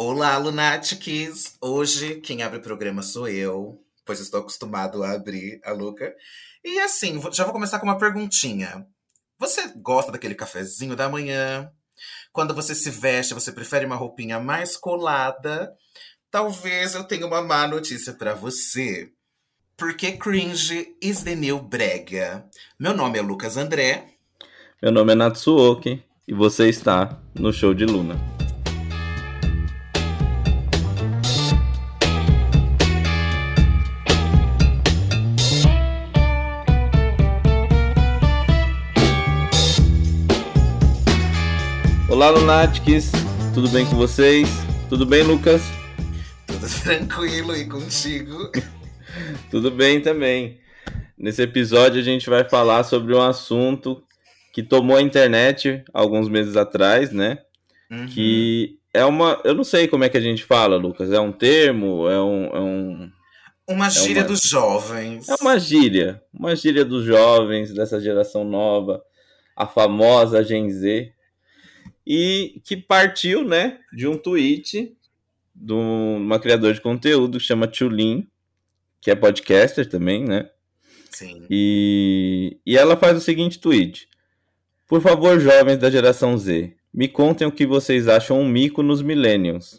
Olá, Lunatics! Hoje quem abre o programa sou eu, pois estou acostumado a abrir a Luca. E assim, já vou começar com uma perguntinha. Você gosta daquele cafezinho da manhã? Quando você se veste, você prefere uma roupinha mais colada? Talvez eu tenha uma má notícia para você. Porque cringe is the new brega. Meu nome é Lucas André. Meu nome é Natsuoki e você está no show de Luna. Olá, Lunatics! Tudo bem com vocês? Tudo bem, Lucas? Tudo tranquilo e contigo? Tudo bem também. Nesse episódio a gente vai falar sobre um assunto que tomou a internet alguns meses atrás, né? Uhum. Que é uma. Eu não sei como é que a gente fala, Lucas. É um termo? É um. É um uma gíria é uma, dos jovens. É uma gíria. Uma gíria dos jovens, dessa geração nova. A famosa Gen Z e que partiu, né, de um tweet de uma criadora de conteúdo que chama Tulin, que é podcaster também, né? Sim. E, e ela faz o seguinte tweet: Por favor, jovens da geração Z, me contem o que vocês acham um mico nos millennials.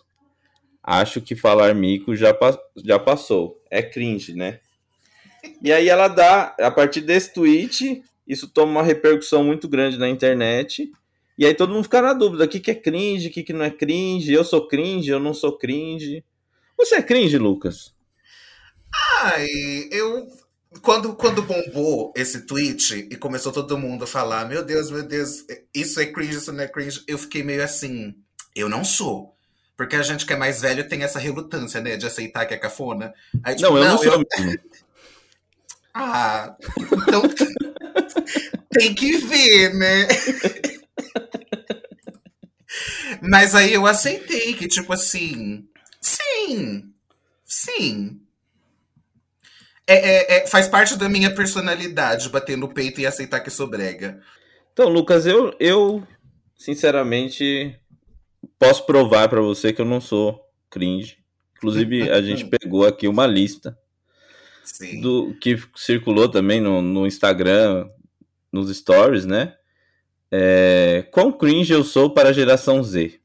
Acho que falar mico já, já passou. É cringe, né? E aí ela dá, a partir desse tweet, isso toma uma repercussão muito grande na internet. E aí todo mundo fica na dúvida: o que, que é cringe, o que, que não é cringe? Eu sou cringe, eu não sou cringe. Você é cringe, Lucas? Ai, eu. Quando, quando bombou esse tweet e começou todo mundo a falar: Meu Deus, meu Deus, isso é cringe, isso não é cringe, eu fiquei meio assim: Eu não sou. Porque a gente que é mais velho tem essa relutância, né, de aceitar que é cafona. Aí, tipo, não, eu não, não sou. Eu... ah, então. tem que ver, né? Mas aí eu aceitei que, tipo assim, sim, sim. É, é, é, faz parte da minha personalidade bater no peito e aceitar que sou brega. Então, Lucas, eu, eu sinceramente posso provar para você que eu não sou cringe. Inclusive, a gente pegou aqui uma lista Sim. do que circulou também no, no Instagram, nos stories, né? É, quão cringe eu sou para a geração Z.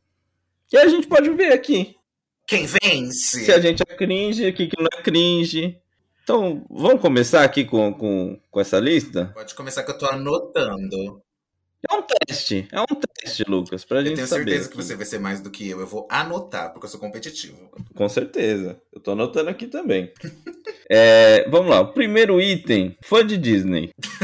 E a gente pode ver aqui. Quem vence? Se a gente é cringe, o que, não é cringe. Então, vamos começar aqui com, com, com essa lista? Pode começar que eu estou anotando. É um teste, é um teste, Lucas, pra eu gente saber. Eu tenho certeza que você vai ser mais do que eu. Eu vou anotar, porque eu sou competitivo. Com certeza. Eu tô anotando aqui também. é, vamos lá, o primeiro item, fã de Disney.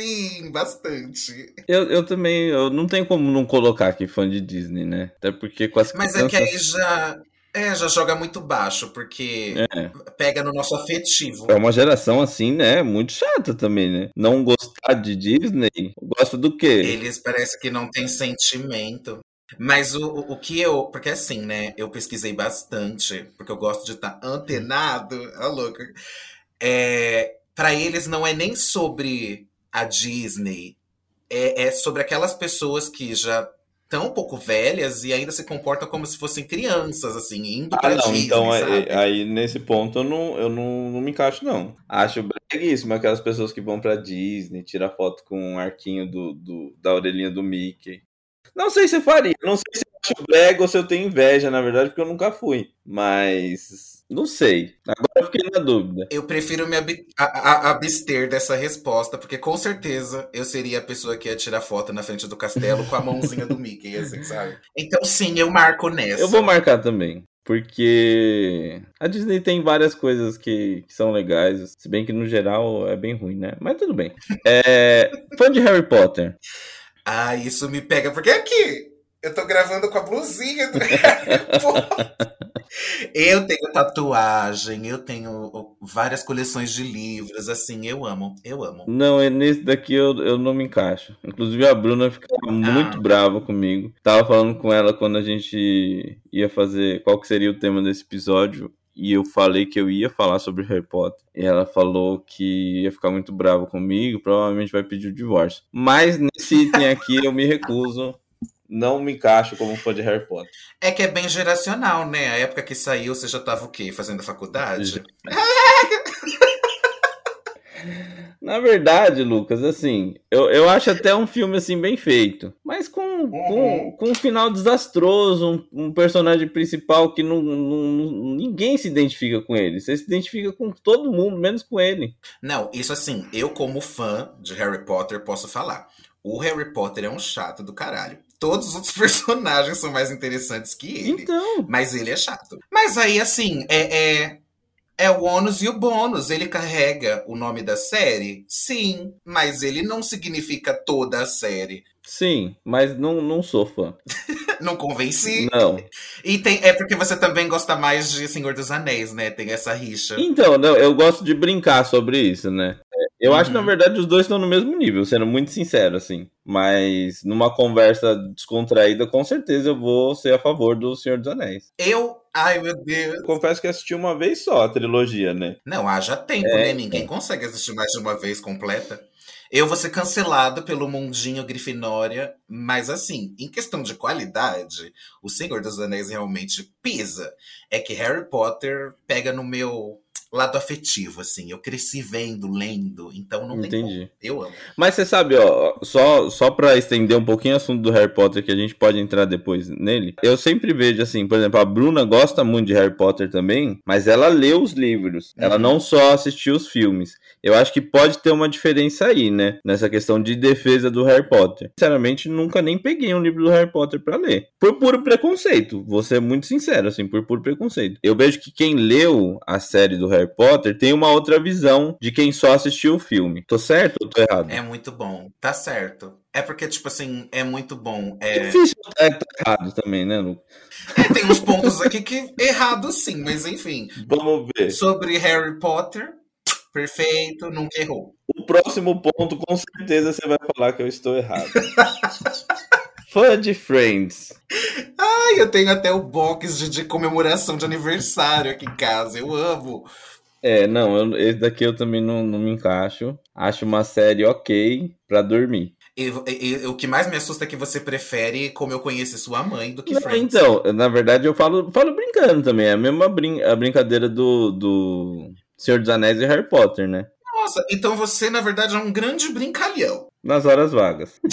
Sim, bastante. Eu, eu também, eu não tenho como não colocar aqui fã de Disney, né? Até porque com as Mas crianças... é que aí já, é, já joga muito baixo, porque é. pega no nosso afetivo. É uma geração assim, né? Muito chata também, né? Não gostar de Disney, gosta do quê? Eles parece que não tem sentimento. Mas o, o que eu. Porque assim, né? Eu pesquisei bastante, porque eu gosto de estar antenado. A louca. É, para eles não é nem sobre a Disney é, é sobre aquelas pessoas que já estão um pouco velhas e ainda se comportam como se fossem crianças, assim, indo ah, pra não, Disney, então é, sabe? aí nesse ponto eu não, eu não, não me encaixo, não. Acho breguíssimo aquelas pessoas que vão pra Disney, tirar foto com um arquinho do, do, da orelhinha do Mickey. Não sei se faria, não sei se eu acho brega ou se eu tenho inveja, na verdade, porque eu nunca fui. Mas não sei. Agora eu fiquei na dúvida. Eu prefiro me ab abster dessa resposta, porque com certeza eu seria a pessoa que ia tirar foto na frente do castelo com a mãozinha do Mickey, assim, sabe? Então, sim, eu marco nessa. Eu vou marcar também. Porque a Disney tem várias coisas que, que, são legais, se bem que no geral é bem ruim, né? Mas tudo bem. É, fã de Harry Potter. Ah, isso me pega, porque aqui eu tô gravando com a blusinha do Harry Potter. Eu tenho tatuagem, eu tenho várias coleções de livros, assim, eu amo, eu amo. Não, é nesse daqui eu, eu não me encaixo. Inclusive a Bruna ficava ah. muito brava comigo. Tava falando com ela quando a gente ia fazer qual que seria o tema desse episódio. E eu falei que eu ia falar sobre Harry Potter. E ela falou que ia ficar muito brava comigo, provavelmente vai pedir o divórcio. Mas nesse item aqui eu me recuso não me encaixo como fã de Harry Potter. É que é bem geracional, né? A época que saiu, você já tava o quê? Fazendo faculdade? Na verdade, Lucas, assim, eu, eu acho até um filme assim bem feito, mas com, uhum. com, com um final desastroso, um, um personagem principal que não, não, ninguém se identifica com ele. Você se identifica com todo mundo, menos com ele. Não, isso assim, eu como fã de Harry Potter posso falar. O Harry Potter é um chato do caralho. Todos os outros personagens são mais interessantes que ele. Então. Mas ele é chato. Mas aí, assim, é, é é o ônus e o bônus. Ele carrega o nome da série? Sim, mas ele não significa toda a série. Sim, mas não, não sou fã. não convenci? Não. E tem, é porque você também gosta mais de Senhor dos Anéis, né? Tem essa rixa. Então, não, eu gosto de brincar sobre isso, né? Eu uhum. acho que, na uhum. verdade, os dois estão no mesmo nível, sendo muito sincero, assim. Mas numa conversa descontraída, com certeza eu vou ser a favor do Senhor dos Anéis. Eu. Ai, meu Deus. Confesso que assisti uma vez só a trilogia, né? Não, haja tempo, é, né? Ninguém é. consegue assistir mais de uma vez completa. Eu vou ser cancelado pelo mundinho Grifinória, mas assim, em questão de qualidade, o Senhor dos Anéis realmente pisa. É que Harry Potter pega no meu lado afetivo, assim. Eu cresci vendo, lendo, então não Entendi. tem como. Eu amo. Mas você sabe, ó, só, só pra estender um pouquinho o assunto do Harry Potter, que a gente pode entrar depois nele, eu sempre vejo, assim, por exemplo, a Bruna gosta muito de Harry Potter também, mas ela lê os livros, uhum. ela não só assistiu os filmes. Eu acho que pode ter uma diferença aí, né? Nessa questão de defesa do Harry Potter. Sinceramente, nunca nem peguei um livro do Harry Potter para ler. Por puro preconceito. Vou ser muito sincero, assim, por puro preconceito. Eu vejo que quem leu a série do Harry Potter tem uma outra visão de quem só assistiu o filme. Tô certo ou tô errado? É muito bom. Tá certo. É porque, tipo assim, é muito bom. É, é difícil estar tá errado também, né, Lu? É, tem uns pontos aqui que errado sim, mas enfim. Vamos ver. Sobre Harry Potter, perfeito, nunca errou. O próximo ponto, com certeza, você vai falar que eu estou errado. Fã de Friends. Ai, eu tenho até o box de, de, comemoração de aniversário aqui em casa. Eu amo. É, não, eu, esse daqui eu também não, não me encaixo. Acho uma série ok para dormir. E, e, e, o que mais me assusta é que você prefere como eu conheci sua mãe do que não, Friends. Então, na verdade, eu falo, falo brincando também. É a mesma brin a brincadeira do, do Senhor dos Anéis e Harry Potter, né? Nossa, então você, na verdade, é um grande brincalhão. Nas horas vagas.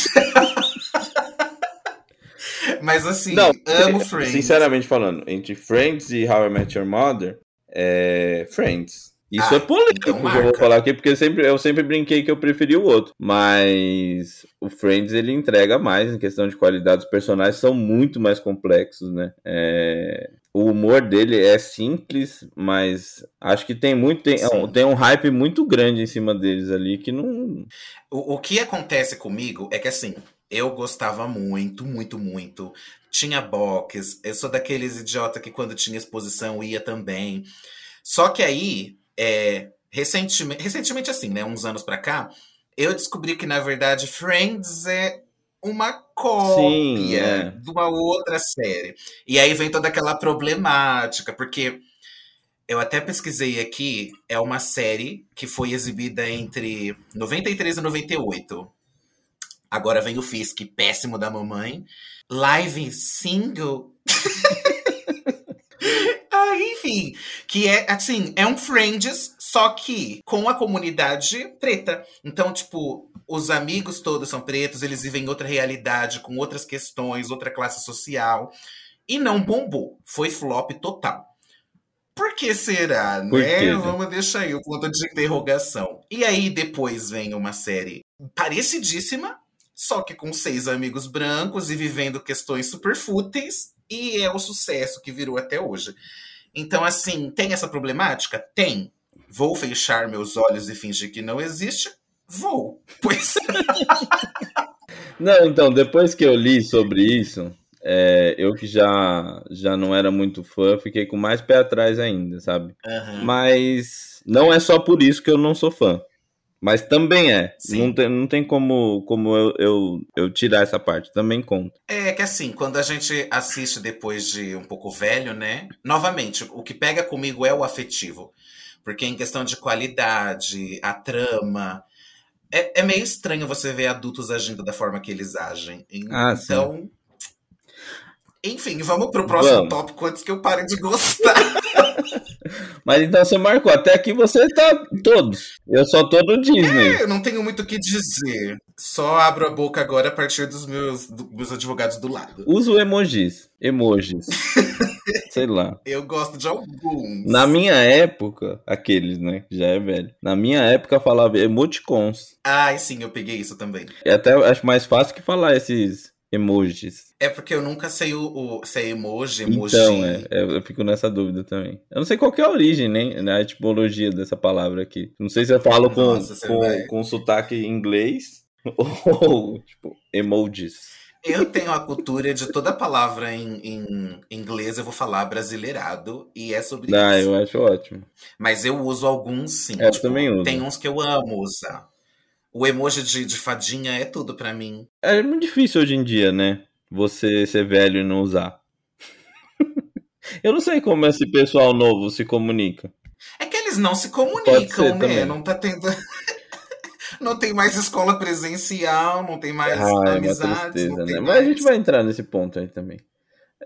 Mas assim, Não, amo Friends. Sinceramente falando, entre Friends e How I Met Your Mother, é Friends. Isso ah, é então que eu vou falar aqui, porque eu sempre, eu sempre brinquei que eu preferi o outro. Mas o Friends ele entrega mais em questão de qualidade. Os personagens são muito mais complexos, né? É... O humor dele é simples, mas acho que tem muito tem, tem um hype muito grande em cima deles ali que não. O, o que acontece comigo é que assim, eu gostava muito, muito, muito. Tinha box. Eu sou daqueles idiota que quando tinha exposição ia também. Só que aí é, recentemente, recentemente, assim, né? Uns anos pra cá, eu descobri que, na verdade, Friends é uma cópia Sim, é. de uma outra série. E aí vem toda aquela problemática, porque eu até pesquisei aqui, é uma série que foi exibida entre 93 e 98. Agora vem o Fisk, péssimo da mamãe. Live single. Enfim, que é assim, é um Friends, só que com a comunidade preta. Então, tipo, os amigos todos são pretos, eles vivem outra realidade, com outras questões, outra classe social. E não bombou. Foi flop total. Por que será, Por né? Quê? Vamos deixar aí o ponto de interrogação. E aí depois vem uma série parecidíssima, só que com seis amigos brancos e vivendo questões super fúteis, e é o sucesso que virou até hoje. Então, assim, tem essa problemática? Tem. Vou fechar meus olhos e fingir que não existe? Vou. Pois. não, então, depois que eu li sobre isso, é, eu que já, já não era muito fã, fiquei com mais pé atrás ainda, sabe? Uhum. Mas não é só por isso que eu não sou fã. Mas também é. Não tem, não tem como, como eu, eu, eu, tirar essa parte. Também conta. É que assim, quando a gente assiste depois de um pouco velho, né? Novamente, o que pega comigo é o afetivo. Porque em questão de qualidade, a trama. É, é meio estranho você ver adultos agindo da forma que eles agem. Ah, então, sim. Enfim, vamos pro próximo Vamos. tópico antes que eu pare de gostar. Mas então você marcou. Até aqui você tá todos. Eu só tô no Disney. eu não tenho muito o que dizer. Só abro a boca agora a partir dos meus, meus advogados do lado. Uso emojis. Emojis. Sei lá. Eu gosto de alguns. Na minha época, aqueles, né? Já é velho. Na minha época falava emoticons. Ai, sim, eu peguei isso também. É até acho mais fácil que falar esses emojis. É porque eu nunca sei o, o se é emoji, emoji. Então, é, é, eu fico nessa dúvida também. Eu não sei qual que é a origem, nem né, a etimologia dessa palavra aqui. Não sei se eu falo com, Nossa, com, vai- com sotaque inglês ou, tipo, emojis. Eu tenho a cultura de toda palavra em, em inglês eu vou falar brasileirado e é sobre Ah, isso. eu acho ótimo. Mas eu uso alguns sim. É, eu também uso. Tem uns que eu amo usar. O emoji de, de fadinha é tudo pra mim. É muito difícil hoje em dia, né? Você ser velho e não usar. eu não sei como esse pessoal novo se comunica. É que eles não se comunicam, né? também. Não tá tendo. não tem mais escola presencial, não tem mais é uma amizades. tristeza, né? mais... Mas a gente vai entrar nesse ponto aí também.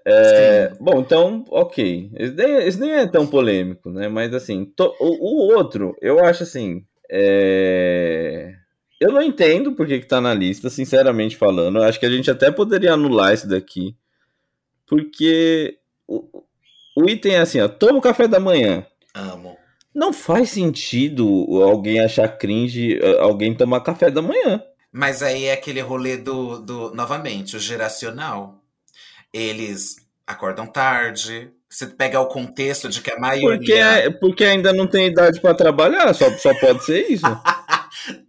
É, bom, então, ok. Esse nem, esse nem é tão polêmico, né? Mas assim, to- o, o outro, eu acho assim. é, Eu não entendo por que, que tá na lista, sinceramente falando. Eu acho que a gente até poderia anular isso daqui. Porque o, o item é assim, ó, toma o café da manhã. Amo. Não faz sentido alguém achar cringe eh, alguém tomar café da manhã. Mas aí é aquele rolê do, do. Novamente, o geracional. Eles acordam tarde. Você pega o contexto de que a maioria. Porque, é- porque ainda não tem idade pra trabalhar, só, só pode ser isso.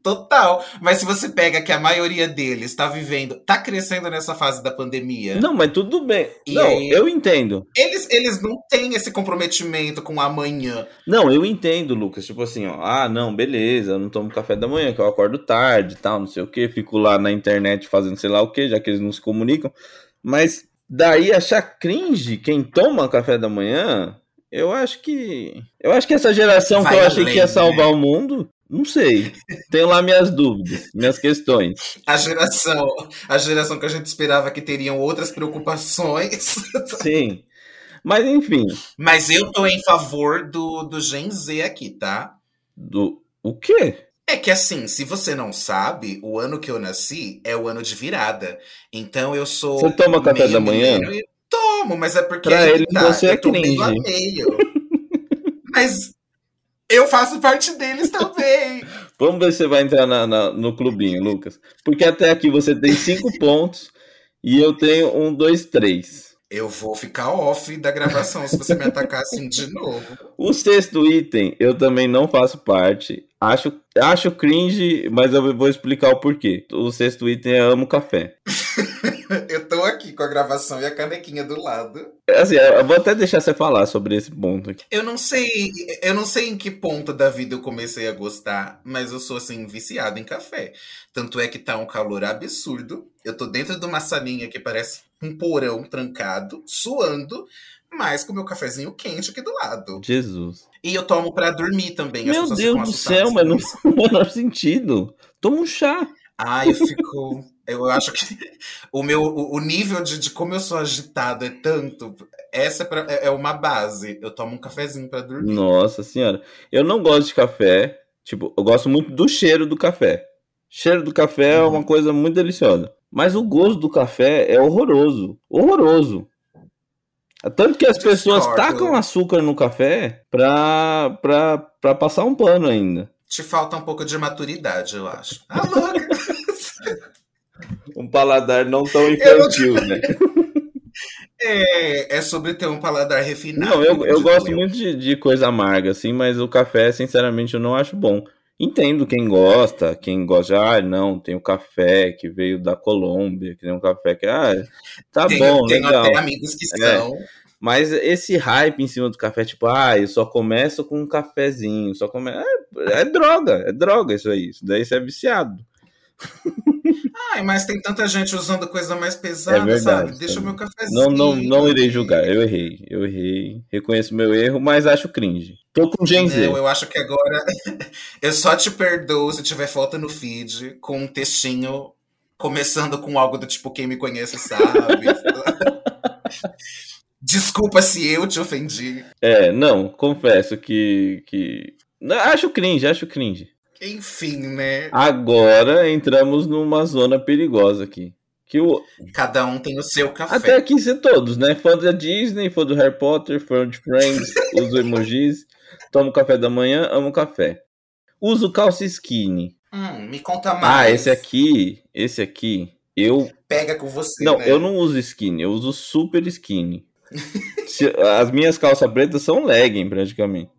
Total. Mas se você pega que a maioria deles está vivendo, tá crescendo nessa fase da pandemia, Não, mas tudo bem. E não, aí? eu entendo. eles, eles não têm esse comprometimento com amanhã. Não, eu entendo, Lucas. Tipo assim, ó. Ah, não, beleza, eu não tomo café da manhã, que eu acordo tarde tal, não sei o que. Fico lá na internet fazendo sei lá o que, já que eles não se comunicam. Mas daí achar cringe quem toma café da manhã, eu acho que. Eu acho que essa geração Vai que eu achei além, que ia né? salvar o mundo, não sei. Tenho lá minhas dúvidas, minhas questões. A geração, a geração que a gente esperava que teriam outras preocupações. Sim. Mas enfim, Mas eu tô em favor do, do Gen Z aqui, tá? do. O quê? É que assim, se você não sabe, o ano que eu nasci é o ano de virada. Então eu sou. Você toma café da manhã? Tomo, mas é porque. Pra ele, tá, você é cringe. meio. mas eu faço parte deles também. Vamos ver se você vai entrar na- na- no clubinho, Lucas. Porque até aqui você tem cinco pontos e eu tenho um, dois, três. Eu vou ficar off da gravação se você me atacar assim de novo. O sexto item eu também não faço parte. Acho, acho cringe, mas eu vou explicar o porquê. O sexto item é amo café. Eu tô aqui com a gravação e a canequinha do lado. Assim, eu vou até deixar você falar sobre esse ponto aqui. Eu não sei, eu não sei em que ponto da vida eu comecei a gostar, mas eu sou assim viciado em café. Tanto é que tá um calor absurdo. Eu tô dentro de uma salinha que parece um porão trancado, suando, mas com meu cafezinho quente aqui do lado. Jesus. E eu tomo pra dormir também. Meu Deus do céu, mas não faz o menor sentido. Toma um chá. Ah, eu fico. Eu acho que o meu o nível de, de como eu sou agitado é tanto. Essa é, pra- é- é uma base. Eu tomo um cafezinho pra dormir. Nossa senhora. Eu não gosto de café. Tipo, eu gosto muito do cheiro do café. Cheiro do café é Uhum. uma coisa muito deliciosa. Mas o gosto do café é horroroso. Horroroso. Tanto que as pessoas Discordo. tacam açúcar no café pra, pra, pra passar um pano ainda. Te falta um pouco de maturidade, eu acho. Ah! Um paladar não tão infantil, né? é, é sobre ter um paladar refinado. Não, eu, eu gosto muito de, de coisa amarga, assim, mas o café, sinceramente, eu não acho bom. Entendo quem gosta, quem gosta, ah, não, tem o café que veio da Colômbia, que tem um café que, ah, tá Tenho, bom, tenho legal. até amigos que É. são. Mas esse hype em cima do café, tipo, ah, eu só começo com um cafezinho, só começo. É, é droga, é droga isso aí. Isso daí você é viciado. Ai, mas tem tanta gente usando coisa mais pesada, É verdade, sabe? Deixa o meu cafezinho. Não, não, não irei julgar, eu errei. Eu errei, reconheço meu erro, mas acho cringe. Tô com Gen Z. Não, eu acho que agora eu só te perdoo se tiver foto no feed com um textinho começando com algo do tipo quem me conhece sabe. Desculpa se eu te ofendi. É, não, confesso que. que... Acho cringe, acho cringe. Enfim, né? Agora entramos numa zona perigosa aqui. Que o... Cada um tem o seu café. Até aqui ser todos, né? Fã da Disney, fã do Harry Potter, fã de Friends, uso emojis, tomo café da manhã, amo café. Uso calça skinny. Hum, me conta Ah, mais. esse aqui, esse aqui, eu. Pega com você. Não, né? eu não uso skinny, eu uso super skinny. As minhas calças pretas são legging, praticamente.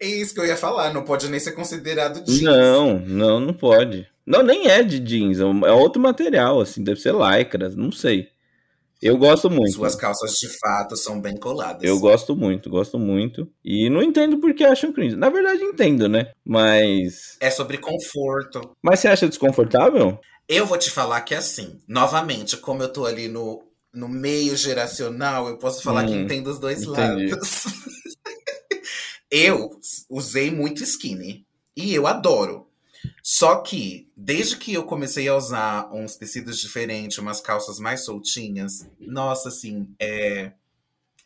É isso que eu ia falar, não pode nem ser considerado jeans. Não, não, não pode. Não, nem é de jeans, é é outro material, assim, deve ser lycra, não sei. Eu gosto muito. Suas calças de fato são bem coladas. Eu gosto muito, gosto muito. E não entendo por que acham cringe. Na verdade, entendo, né? Mas. É sobre conforto. Mas você acha desconfortável? Eu vou te falar que assim, novamente, como eu tô ali no, no meio geracional, eu posso falar que Hum, entendo os dois entendi. lados. eu usei muito skinny e eu adoro. Só que, desde que eu comecei a usar uns tecidos diferentes, umas calças mais soltinhas, nossa, assim, é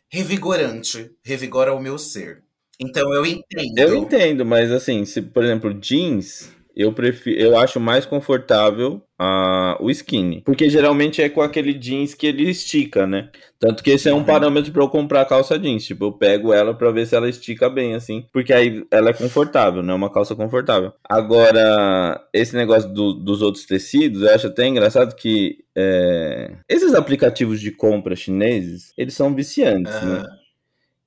revigorante, revigora o meu ser. Então eu entendo. Eu entendo, mas assim, se, por exemplo, jeans, eu prefiro, eu acho mais confortável ah, o skinny. Porque geralmente é com aquele jeans que ele estica, né? Tanto que esse é um Uhum. parâmetro pra eu comprar calça jeans. Tipo, eu pego ela pra ver se ela estica bem, assim. Porque aí ela é confortável, né? Uma calça confortável. Agora, esse negócio do- dos outros tecidos, eu acho até engraçado que é, esses aplicativos de compra chineses, eles são viciantes, né?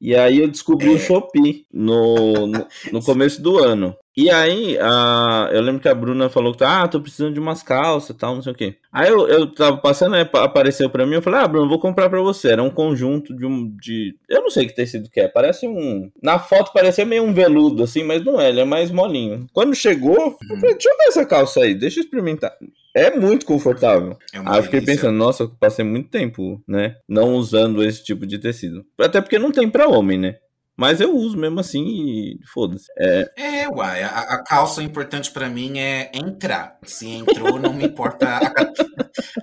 E aí eu descobri É. o Shopee no, no, no começo do ano. E aí, a, eu lembro que a Bruna falou que, ah, tô precisando de umas calças e tal, não sei o quê. Aí eu, eu tava passando, né, pa- apareceu pra mim, eu falei, ah, Bruna, vou comprar pra você. Era um conjunto de um, de... Eu não sei que tecido que é, parece um... Na foto parecia meio um veludo, assim, mas não é, ele é mais molinho. Quando chegou, eu falei, deixa eu ver essa calça aí, deixa eu experimentar. É muito confortável. é Aí eu fiquei delícia. pensando, nossa, eu passei muito tempo, né? Não usando esse tipo de tecido. Até porque não tem pra homem, né? Mas eu uso mesmo assim e foda-se. É, É, uai, a, a calça importante pra mim é entrar. Se entrou, não me importa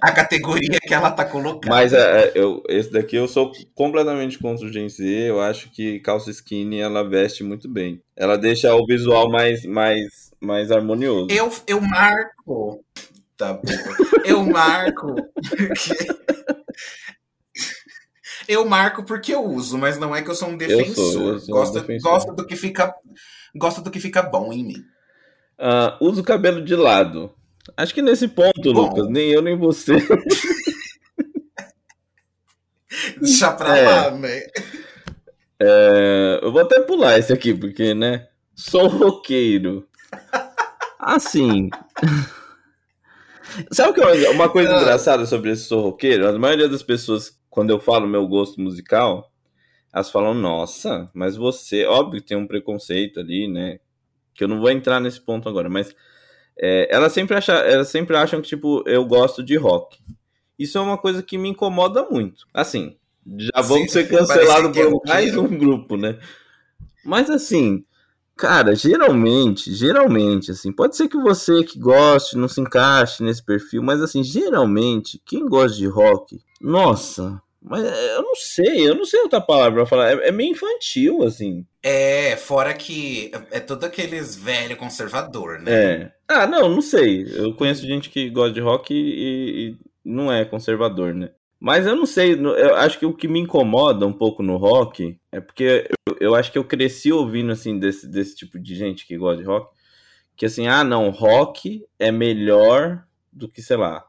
a, a categoria que ela tá colocando. mas é, eu, esse daqui eu sou completamente contra o Gen Z. Eu acho que calça skinny ela veste muito bem. Ela deixa o visual mais, mais, mais harmonioso. Eu, eu marco. Tá bom. Eu marco. Eu marco porque eu uso, mas não é que eu sou um defensor. eu sou um gosto, defensor. gosto do que fica. Gosto do que fica bom em mim. Ah, uso o cabelo de lado. Acho que nesse ponto, Bom. Lucas, nem eu nem você. Já pra É. lá, né? É, eu vou até pular esse aqui, porque, né? Sou roqueiro. Assim. Sabe o que é uma coisa Ah. engraçada sobre esse sou roqueiro? A maioria das pessoas, quando eu falo meu gosto musical, elas falam, nossa, mas você. Óbvio que tem um preconceito ali, né? Que eu não vou entrar nesse ponto agora, mas. é, elas, sempre acham, elas sempre acham que, tipo, eu gosto de rock. Isso é uma coisa que me incomoda muito. Assim, já vamos ser cancelados é por mais um grupo, né? Mas assim, cara, geralmente, geralmente, assim, pode ser que você que goste não se encaixe nesse perfil, mas assim, geralmente, quem gosta de rock, nossa, mas eu não sei, eu não sei outra palavra pra falar, é, é meio infantil, assim. É, fora que é todo aqueles velho conservador, né? É. Ah, não, não sei. Eu conheço gente que gosta de rock e, e não é conservador, né? Mas eu não sei, eu acho que o que me incomoda um pouco no rock é porque eu, eu acho que eu cresci ouvindo, assim, desse, desse tipo de gente que gosta de rock, que assim, ah, não, rock é melhor do que, sei lá,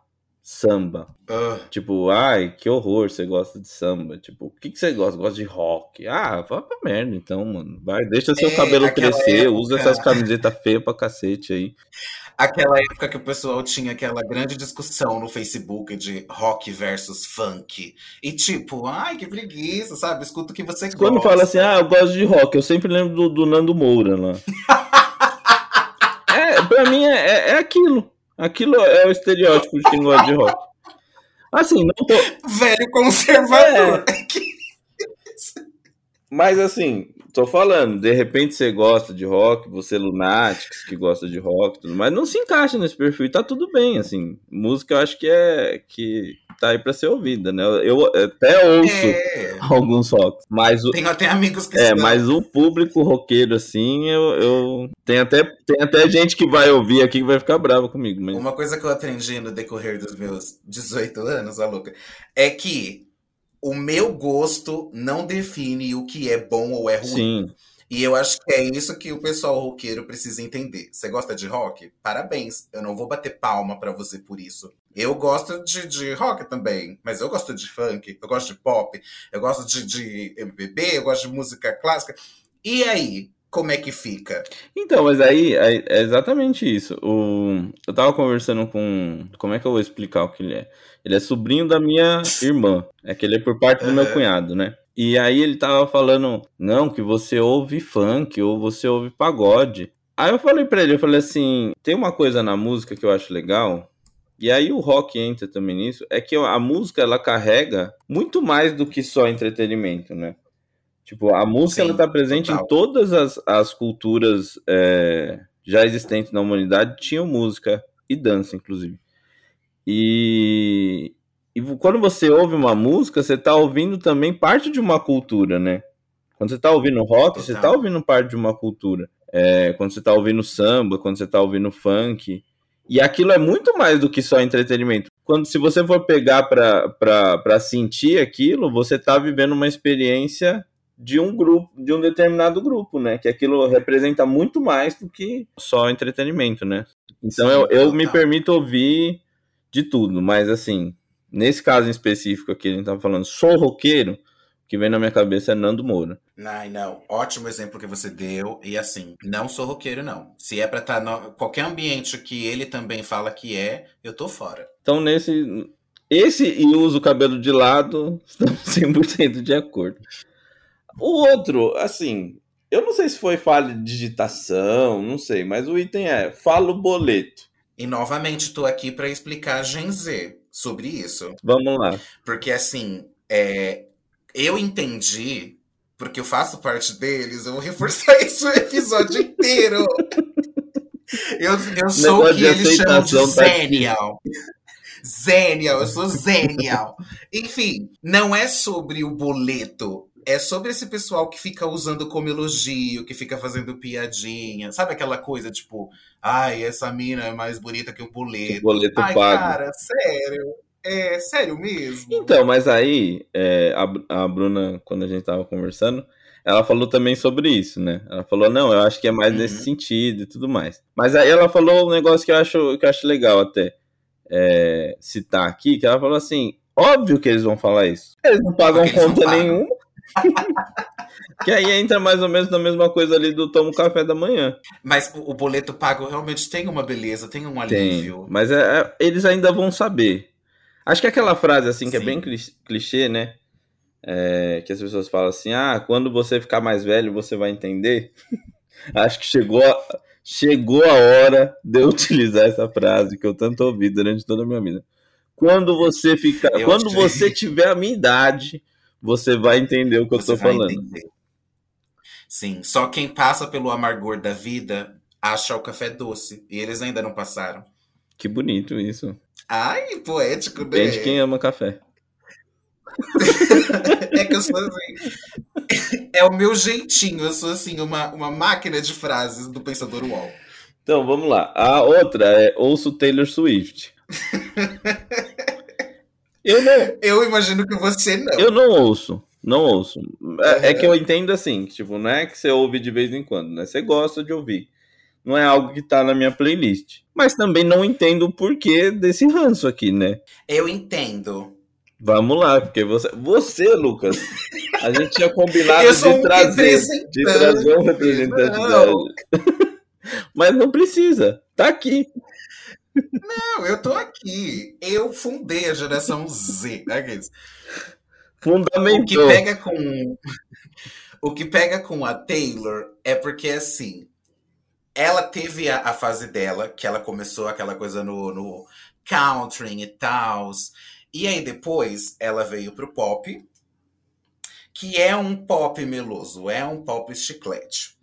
samba. Ah, Tipo, ai, que horror, você gosta de samba. Tipo, o que, que você gosta? Gosta de rock? Ah, vai pra merda então, mano. Vai, deixa seu É, cabelo crescer, usa época- essas camisetas feias pra cacete aí. aquela época que o pessoal tinha aquela grande discussão no Facebook de rock versus funk. E tipo, ai, que preguiça, sabe? Escuta o que você Quando gosta. fala assim, ah, eu gosto de rock, eu sempre lembro do, do Nando Moura lá. é, pra mim é, é, é aquilo. Aquilo é o estereótipo de quem gosta de rock. Assim, não tô. Velho conservador. Mas assim, tô falando, de repente você gosta de rock, você é Lunatics que gosta de rock, tudo, mas não se encaixa nesse perfil, tá tudo bem, assim. Música eu acho que é que tá aí pra ser ouvida, né? Eu até ouço é... alguns rocks, mas o, tem até amigos que É, mas o público roqueiro assim, eu, eu tem até tem até gente que vai ouvir aqui que vai ficar brava comigo, mas... Uma coisa que eu aprendi no decorrer dos meus 18 anos, a louca, é que o meu gosto não define o que é bom ou é ruim. Sim. E eu acho que é isso que o pessoal roqueiro precisa entender. Você gosta de rock? Parabéns. Eu não vou bater palma para você por isso. Eu gosto de, de rock também, mas eu gosto de funk, eu gosto de pop, eu gosto de, de MPB, eu gosto de música clássica. E aí? Como é que fica? Então, mas aí é exatamente isso. O, eu tava conversando com. Como é que eu vou explicar o que ele é? Ele é sobrinho da minha irmã. É que ele é por parte do meu cunhado, né? E aí ele tava falando, não, que você ouve funk ou você ouve pagode. Aí eu falei pra ele, eu falei assim, tem uma coisa na música que eu acho legal, e aí o rock entra também nisso, é que a música ela carrega muito mais do que só entretenimento, né? Tipo, a música Sim, ela tá presente total. em todas as, as culturas é, já existentes na humanidade, tinham música e dança, inclusive. E, e quando você ouve uma música, você tá ouvindo também parte de uma cultura, né? Quando você tá ouvindo rock, total. você tá ouvindo parte de uma cultura. É, quando você tá ouvindo samba, quando você tá ouvindo funk. E aquilo é muito mais do que só entretenimento. Quando se você for pegar para sentir aquilo, você tá vivendo uma experiência de um grupo, de um determinado grupo, né? Que aquilo representa muito mais do que só entretenimento, né? Então Sim, eu, eu me permito ouvir de tudo, mas assim, nesse caso em específico aqui, a gente tá falando, sou roqueiro, o que vem na minha cabeça é Nando Moura. Não, não, ótimo exemplo que você deu, e assim, não sou roqueiro não. Se é pra estar tá no qualquer ambiente que ele também fala que é, eu tô fora. Então nesse, esse e uso o cabelo de lado, estamos 100% de acordo. O outro, assim, eu não sei se foi falha de digitação, não sei, mas o item é falo boleto. E novamente estou aqui para explicar a Gen Z sobre isso. Vamos lá. Porque assim, é, eu entendi, porque eu faço parte deles, eu vou reforçar isso o episódio inteiro. eu, eu sou o que eles chamam de tá Zenial. Zenial, eu sou Zenial. Enfim, não é sobre o boleto é sobre esse pessoal que fica usando como elogio, que fica fazendo piadinha. Sabe aquela coisa tipo, ai, essa mina é mais bonita que o boleto. O boleto ai, pago. cara, sério. É sério mesmo. Então, mas aí, é, a, a Bruna, quando a gente tava conversando, ela falou também sobre isso, né? Ela falou, não, eu acho que é mais uhum. nesse sentido e tudo mais. Mas aí ela falou um negócio que eu acho, que eu acho legal até é, citar aqui, que ela falou assim, óbvio que eles vão falar isso. Eles não pagam Porque conta nenhuma, que aí entra mais ou menos na mesma coisa ali do tomo café da manhã. Mas o, o boleto pago realmente tem uma beleza, tem um alívio. Tem, mas é, é, eles ainda vão saber. Acho que aquela frase assim que Sim. é bem clichê, né? É, que as pessoas falam assim: ah, quando você ficar mais velho, você vai entender. Acho que chegou a, chegou a hora de eu utilizar essa frase que eu tanto ouvi durante toda a minha vida. Quando você ficar, eu quando você tiver a minha idade, você vai entender o que você eu tô falando. Entender. Sim, só quem passa pelo amargor da vida acha o café doce. E eles ainda não passaram. Que bonito isso. Ai, poético, né? Depende de quem ama café. é que eu sou assim. É o meu jeitinho. Eu sou assim, uma, uma máquina de frases do Pensador UOL. Então, vamos lá. A outra é ouço Taylor Swift. Eu não. Eu imagino que você não. Eu não ouço. Não ouço. É, é, que eu entendo assim, tipo, não é que você ouve de vez em quando, né? Você gosta de ouvir. Não é algo que tá na minha playlist. Mas também não entendo o porquê desse ranço aqui, né? Eu entendo. Vamos lá, porque você, você Lucas, a gente tinha combinado de um trazer, de trazer um representante da... Mas não precisa, tá aqui. Não, eu tô aqui. Eu fundei a geração Z. Né, Fundamental. O que pega com. O que pega com a Taylor é porque assim. Ela teve a, a fase dela, que ela começou aquela coisa no, no country e tal. E aí depois ela veio pro pop, que é um pop meloso, é um pop chiclete.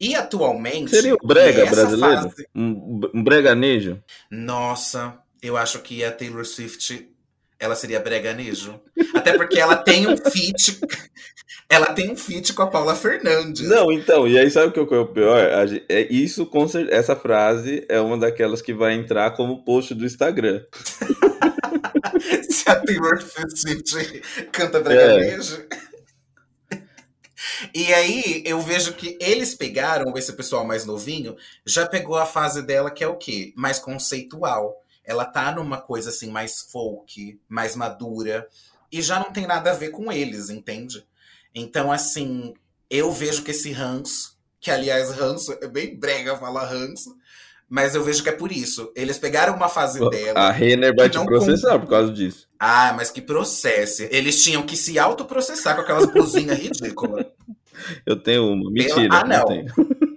E atualmente. Seria o brega brasileiro? Fase... Um, um breganejo? Nossa, eu acho que a Taylor Swift ela seria breganejo. Até porque ela tem um feat. ela tem um feat com a Paula Fernandes. Não, então, e aí sabe o que é o pior? É isso, com essa frase é uma daquelas que vai entrar como post do Instagram. Se a Taylor Swift canta breganejo. É. E aí eu vejo que eles pegaram, esse pessoal mais novinho, já pegou a fase dela que é o quê? Mais conceitual ela tá numa coisa assim mais folk, mais madura, e já não tem nada a ver com eles, entende? Então, assim, eu vejo que esse ranço, que aliás, ranço é bem brega falar ranço, mas eu vejo que é por isso. Eles pegaram uma fase dela. A Renner vai te processar por causa disso. Ah, mas que processe. Eles tinham que se autoprocessar com aquelas blusinhas ridículas. Eu tenho uma. Mentira. Ah, não.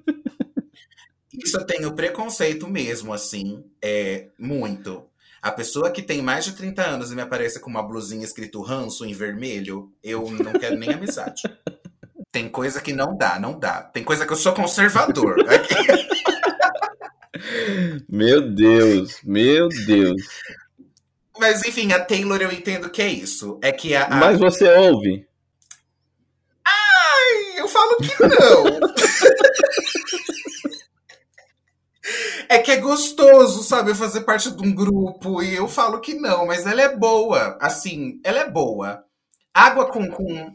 Isso eu tenho preconceito mesmo, assim, é muito. A pessoa que tem mais de 30 anos e me aparece com uma blusinha escrito ranço em vermelho, eu não quero nem amizade. Tem coisa que não dá, não dá. Tem coisa que eu sou conservador. meu Deus, meu Deus. Mas enfim, a Taylor eu entendo que é isso. É que a. a... Mas você ouve? Eu falo que não. É que é gostoso, sabe, fazer parte de um grupo. E eu falo que não, mas ela é boa. Assim, ela é boa. Água com. com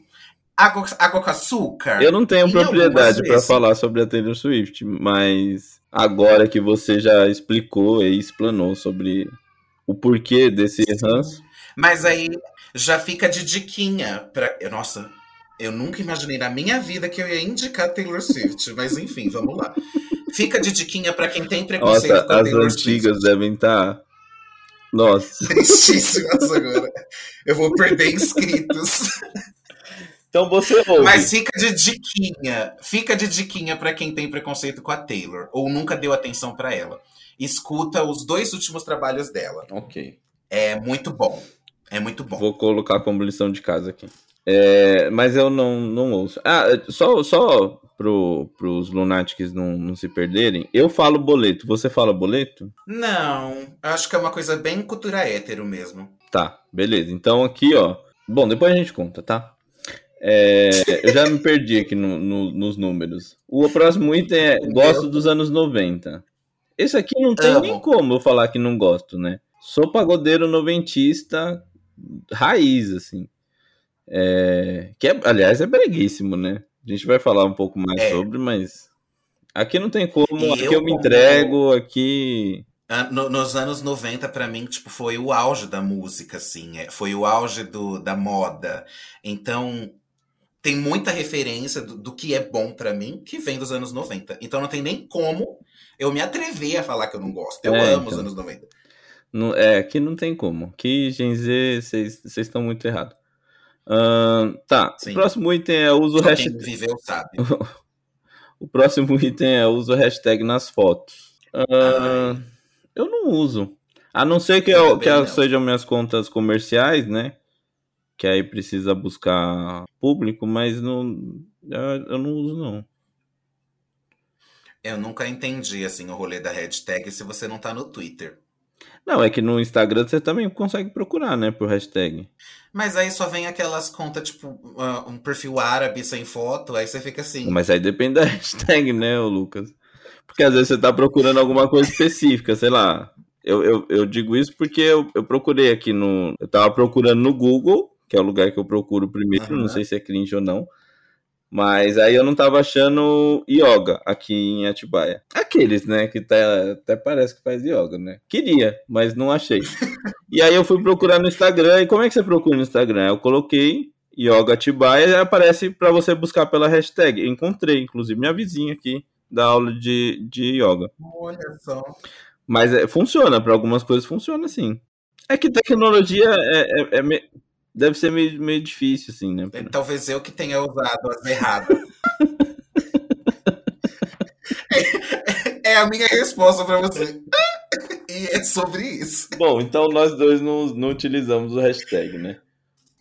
água, água com açúcar. Eu não tenho propriedade para falar sobre a Taylor Swift, mas agora que você já explicou e explanou sobre o porquê desse ranço. Mas aí já fica de diquinha para Nossa, eu nunca imaginei na minha vida que eu ia indicar Taylor Swift, mas enfim, vamos lá. Fica de diquinha para quem tem preconceito Nossa, com a as Taylor antigas Swift. devem estar. Tá... Nossa. Tristíssimas agora. Eu vou perder inscritos. Então você ouve. Mas fica de diquinha. Fica de diquinha para quem tem preconceito com a Taylor ou nunca deu atenção para ela. Escuta os dois últimos trabalhos dela. Ok. É muito bom. É muito bom. Vou colocar como lição de casa aqui. É, mas eu não, não ouço. Ah, só, só pro, pros Lunatics não, não se perderem, eu falo boleto. Você fala boleto? Não, acho que é uma coisa bem cultura hétero mesmo. Tá, beleza. Então aqui, ó. Bom, depois a gente conta, tá? É, eu já me perdi aqui no, no, nos números. O próximo item é gosto dos anos 90. Esse aqui não tem Amo. nem como eu falar que não gosto, né? Sou pagodeiro noventista raiz, assim. É, que é, aliás é breguíssimo, né? A gente vai falar um pouco mais é. sobre, mas aqui não tem como, e aqui eu, eu me entrego, aqui no, nos anos 90, para mim, tipo, foi o auge da música, assim. É, foi o auge do, da moda. Então, tem muita referência do, do que é bom para mim que vem dos anos 90. Então, não tem nem como eu me atrever a falar que eu não gosto. Eu é, amo então, os anos 90. Não, é, aqui não tem como. Aqui, Gen Z, vocês estão muito errados. Uh, tá, Sim. o próximo item é uso hashtag. viveu sabe. o próximo item é uso hashtag nas fotos. Uh, eu não uso. A não ser que, eu, que sejam minhas contas comerciais, né? Que aí precisa buscar público, mas não, eu não uso, não. Eu nunca entendi assim o rolê da hashtag se você não tá no Twitter. Não, é que no Instagram você também consegue procurar, né, por hashtag. Mas aí só vem aquelas contas, tipo, uh, um perfil árabe sem foto, aí você fica assim. Mas aí depende da hashtag, né, Lucas? Porque às vezes você tá procurando alguma coisa específica, sei lá. Eu, eu, eu digo isso porque eu, eu procurei aqui no. Eu tava procurando no Google, que é o lugar que eu procuro primeiro, uhum. não sei se é cringe ou não. Mas aí eu não tava achando yoga aqui em Atibaia. Aqueles, né, que tá, até parece que faz yoga, né? Queria, mas não achei. e aí eu fui procurar no Instagram. E como é que você procura no Instagram? Eu coloquei yoga Atibaia e aparece para você buscar pela hashtag. Eu encontrei, inclusive, minha vizinha aqui da aula de, de yoga. Olha só. Mas é, funciona, para algumas coisas funciona sim. É que tecnologia é, é, é deve ser meio, meio difícil, assim, né? Talvez eu que tenha usado as erradas. é, é, a minha resposta para você. E é sobre isso. Bom, então nós dois não, não utilizamos o hashtag, né?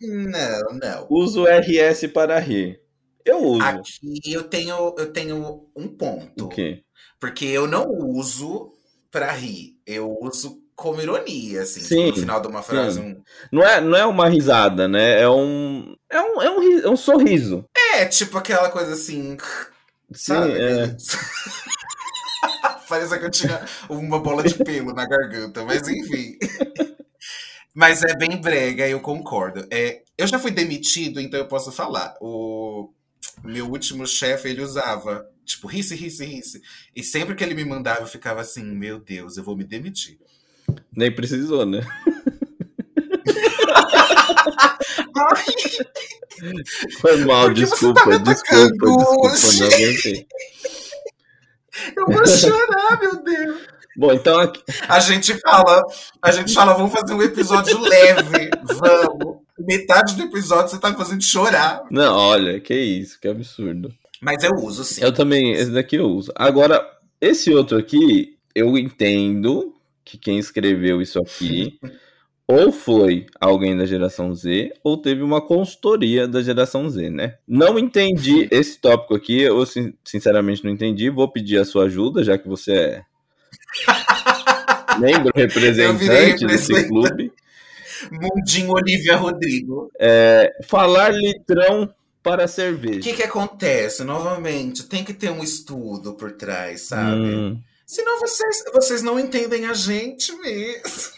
Não, não. Uso RS para rir. Eu uso. Aqui eu tenho, eu tenho um ponto. O quê? Porque eu não uso pra rir. Eu uso como ironia, assim. Sim, tipo, no final de uma frase. Um... Não é, não é uma risada, né? É um. É um, é um, é um sorriso. É, tipo aquela coisa assim. Sim, Sabe? é. Parece que eu tinha uma bola de pelo na garganta, mas enfim. Mas é bem brega, eu concordo. É, eu já fui demitido, então eu posso falar. O meu último chefe, ele usava, tipo, risse, risse, risse. E sempre que ele me mandava, eu ficava assim, meu Deus, eu vou me demitir. Nem precisou, né? Foi mal, desculpa, tá desculpa, desculpa, aguentei. Eu vou chorar, meu Deus. Bom, então aqui, A gente fala, a gente fala, vamos fazer um episódio leve, vamos. Metade do episódio você tá fazendo chorar. Não, olha, que isso, que absurdo. Mas eu uso, sim. Eu também, esse daqui eu uso. Agora, esse outro aqui, eu entendo que quem escreveu isso aqui ou foi alguém da geração Z ou teve uma consultoria da geração Z, né? Não entendi esse tópico aqui, eu sin- sinceramente não entendi. Vou pedir a sua ajuda, já que você é membro representante desse clube. Mundinho Olivia Rodrigo. É, falar litrão para O cerveja. que que acontece? Novamente, tem que ter um estudo por trás, sabe? Hum, Senão vocês, vocês não entendem a gente mesmo.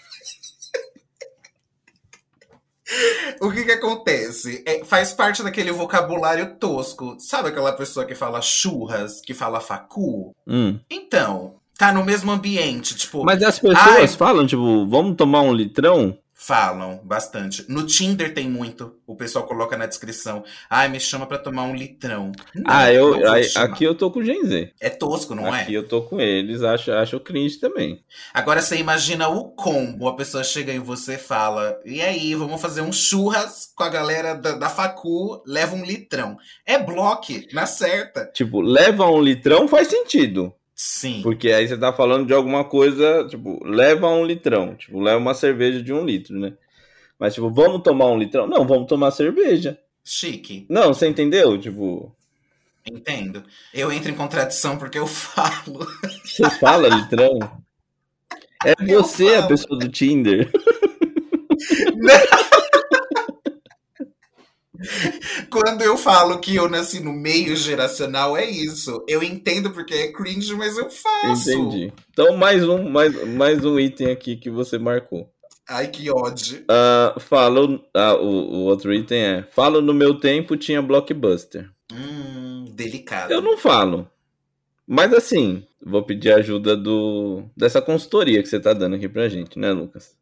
O que que acontece? É, faz parte daquele vocabulário tosco. Sabe aquela pessoa que fala churras, que fala facu? hum. Então, tá no mesmo ambiente, tipo, Mas as pessoas Ai. falam, tipo, vamos tomar um litrão? Falam bastante. No Tinder tem muito. O pessoal coloca na descrição. Ai, me chama pra tomar um litrão. Não, ah, eu, aí- aqui eu tô com o Gen Z. É tosco, não aqui é? eu tô com eles, acho, acho cringe também. Agora você imagina o combo. A pessoa chega em você e fala: E aí, vamos fazer um churras com a galera da, da Facu, leva um litrão. É bloque, na certa. Tipo, leva um litrão faz sentido. Sim. Porque aí você tá falando de alguma coisa, tipo, leva um litrão. Tipo, leva uma cerveja de um litro, né? Mas, tipo, vamos tomar um litrão? Não, vamos tomar cerveja. Chique. Não, você entendeu? Tipo, Entendo. Eu entro em contradição porque eu falo. você fala litrão. É Eu você a falo. pessoa do Tinder. Quando eu falo que eu nasci no meio geracional, é isso. Eu entendo porque é cringe, mas eu faço. Entendi. Então, mais um, mais, mais um item aqui que você marcou. Ai, que ódio. Ah, falo, ah, o, o outro item é: falo no meu tempo tinha blockbuster. Hum, delicado. Eu não falo. Mas assim, vou pedir ajuda do dessa consultoria que você tá dando aqui pra gente, né, Lucas?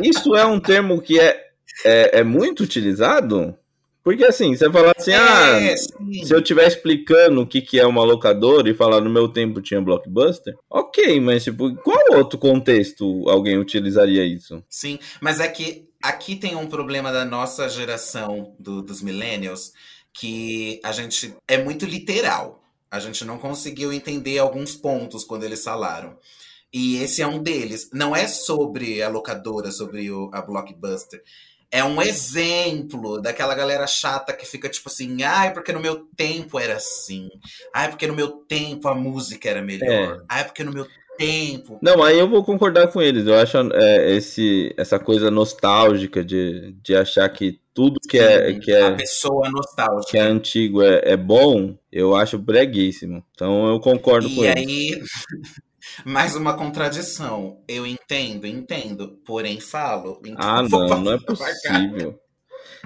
Isso é um termo que é, é, é muito utilizado? Porque assim, você falar assim, ah, É, sim. se eu estiver explicando o que, que é uma locadora e falar no meu tempo tinha blockbuster, ok, mas tipo, qual outro contexto alguém utilizaria isso? Sim, mas é que aqui tem um problema da nossa geração, do- dos millennials, que a gente é muito literal. A gente não conseguiu entender alguns pontos quando eles falaram. E esse é um deles. Não é sobre a locadora, sobre o- a blockbuster. É um exemplo daquela galera chata que fica tipo assim, ai, porque no meu tempo era assim. Ai, porque no meu tempo a música era melhor. Ai, porque no meu tempo. Não, aí eu vou concordar com eles. Eu acho é, esse, essa coisa nostálgica de, de achar que tudo que é, Sim, que é, pessoa nostálgica. que é antigo é, é bom, eu acho breguíssimo. Então eu concordo com E eles. aí, mais uma contradição. Eu entendo, entendo, porém falo. Então Ah, não, não é possível.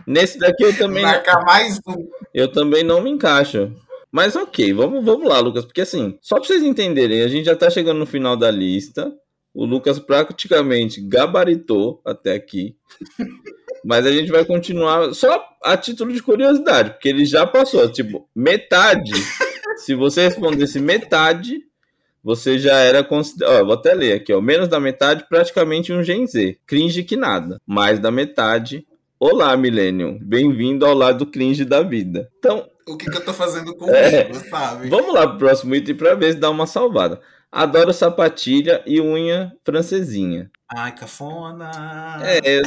Nesse daqui eu também, Marcar mais um. eu também não me encaixo. Mas ok, vamos, vamos lá, Lucas, porque assim, só pra vocês entenderem, a gente já tá chegando no final da lista. O Lucas praticamente gabaritou até aqui. Mas a gente vai continuar só a título de curiosidade, porque ele já passou, tipo, metade. se você respondesse metade, você já era considerado. Vou até ler aqui, ó. Menos da metade, praticamente um Gen Z. Cringe que nada. Mais da metade. Olá, Millennium. Bem-vindo ao lado cringe da vida. Então, O que, que eu tô fazendo comigo, É. sabe? Vamos lá pro próximo item pra ver se dá uma salvada. Adoro sapatilha e unha francesinha. Ai, cafona. É, é,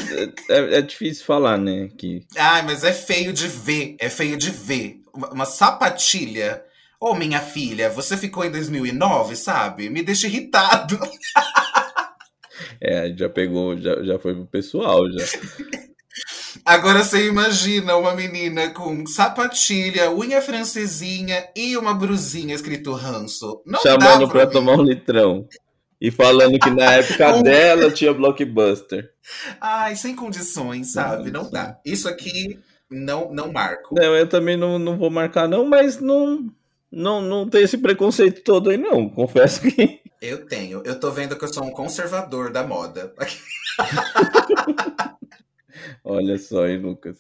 é, é difícil falar, né? Que... Ai, mas é feio de ver. É feio de ver. Uma, uma sapatilha. Ô, oh, minha filha, você ficou em 2009, sabe? Me deixa irritado. É, já pegou, já, já foi pro pessoal, já. Agora você imagina uma menina com sapatilha, unha francesinha e uma brusinha escrito ranço. Não Chamando pra, pra tomar um litrão. E falando que na época dela tinha blockbuster. Ai, sem condições, sabe? Não, não dá. Isso aqui não, não marco. Não, eu também não, não vou marcar, não, mas não, não, não tem esse preconceito todo aí, não. Confesso que. Eu tenho. Eu tô vendo que eu sou um conservador da moda. Olha só, hein, Lucas.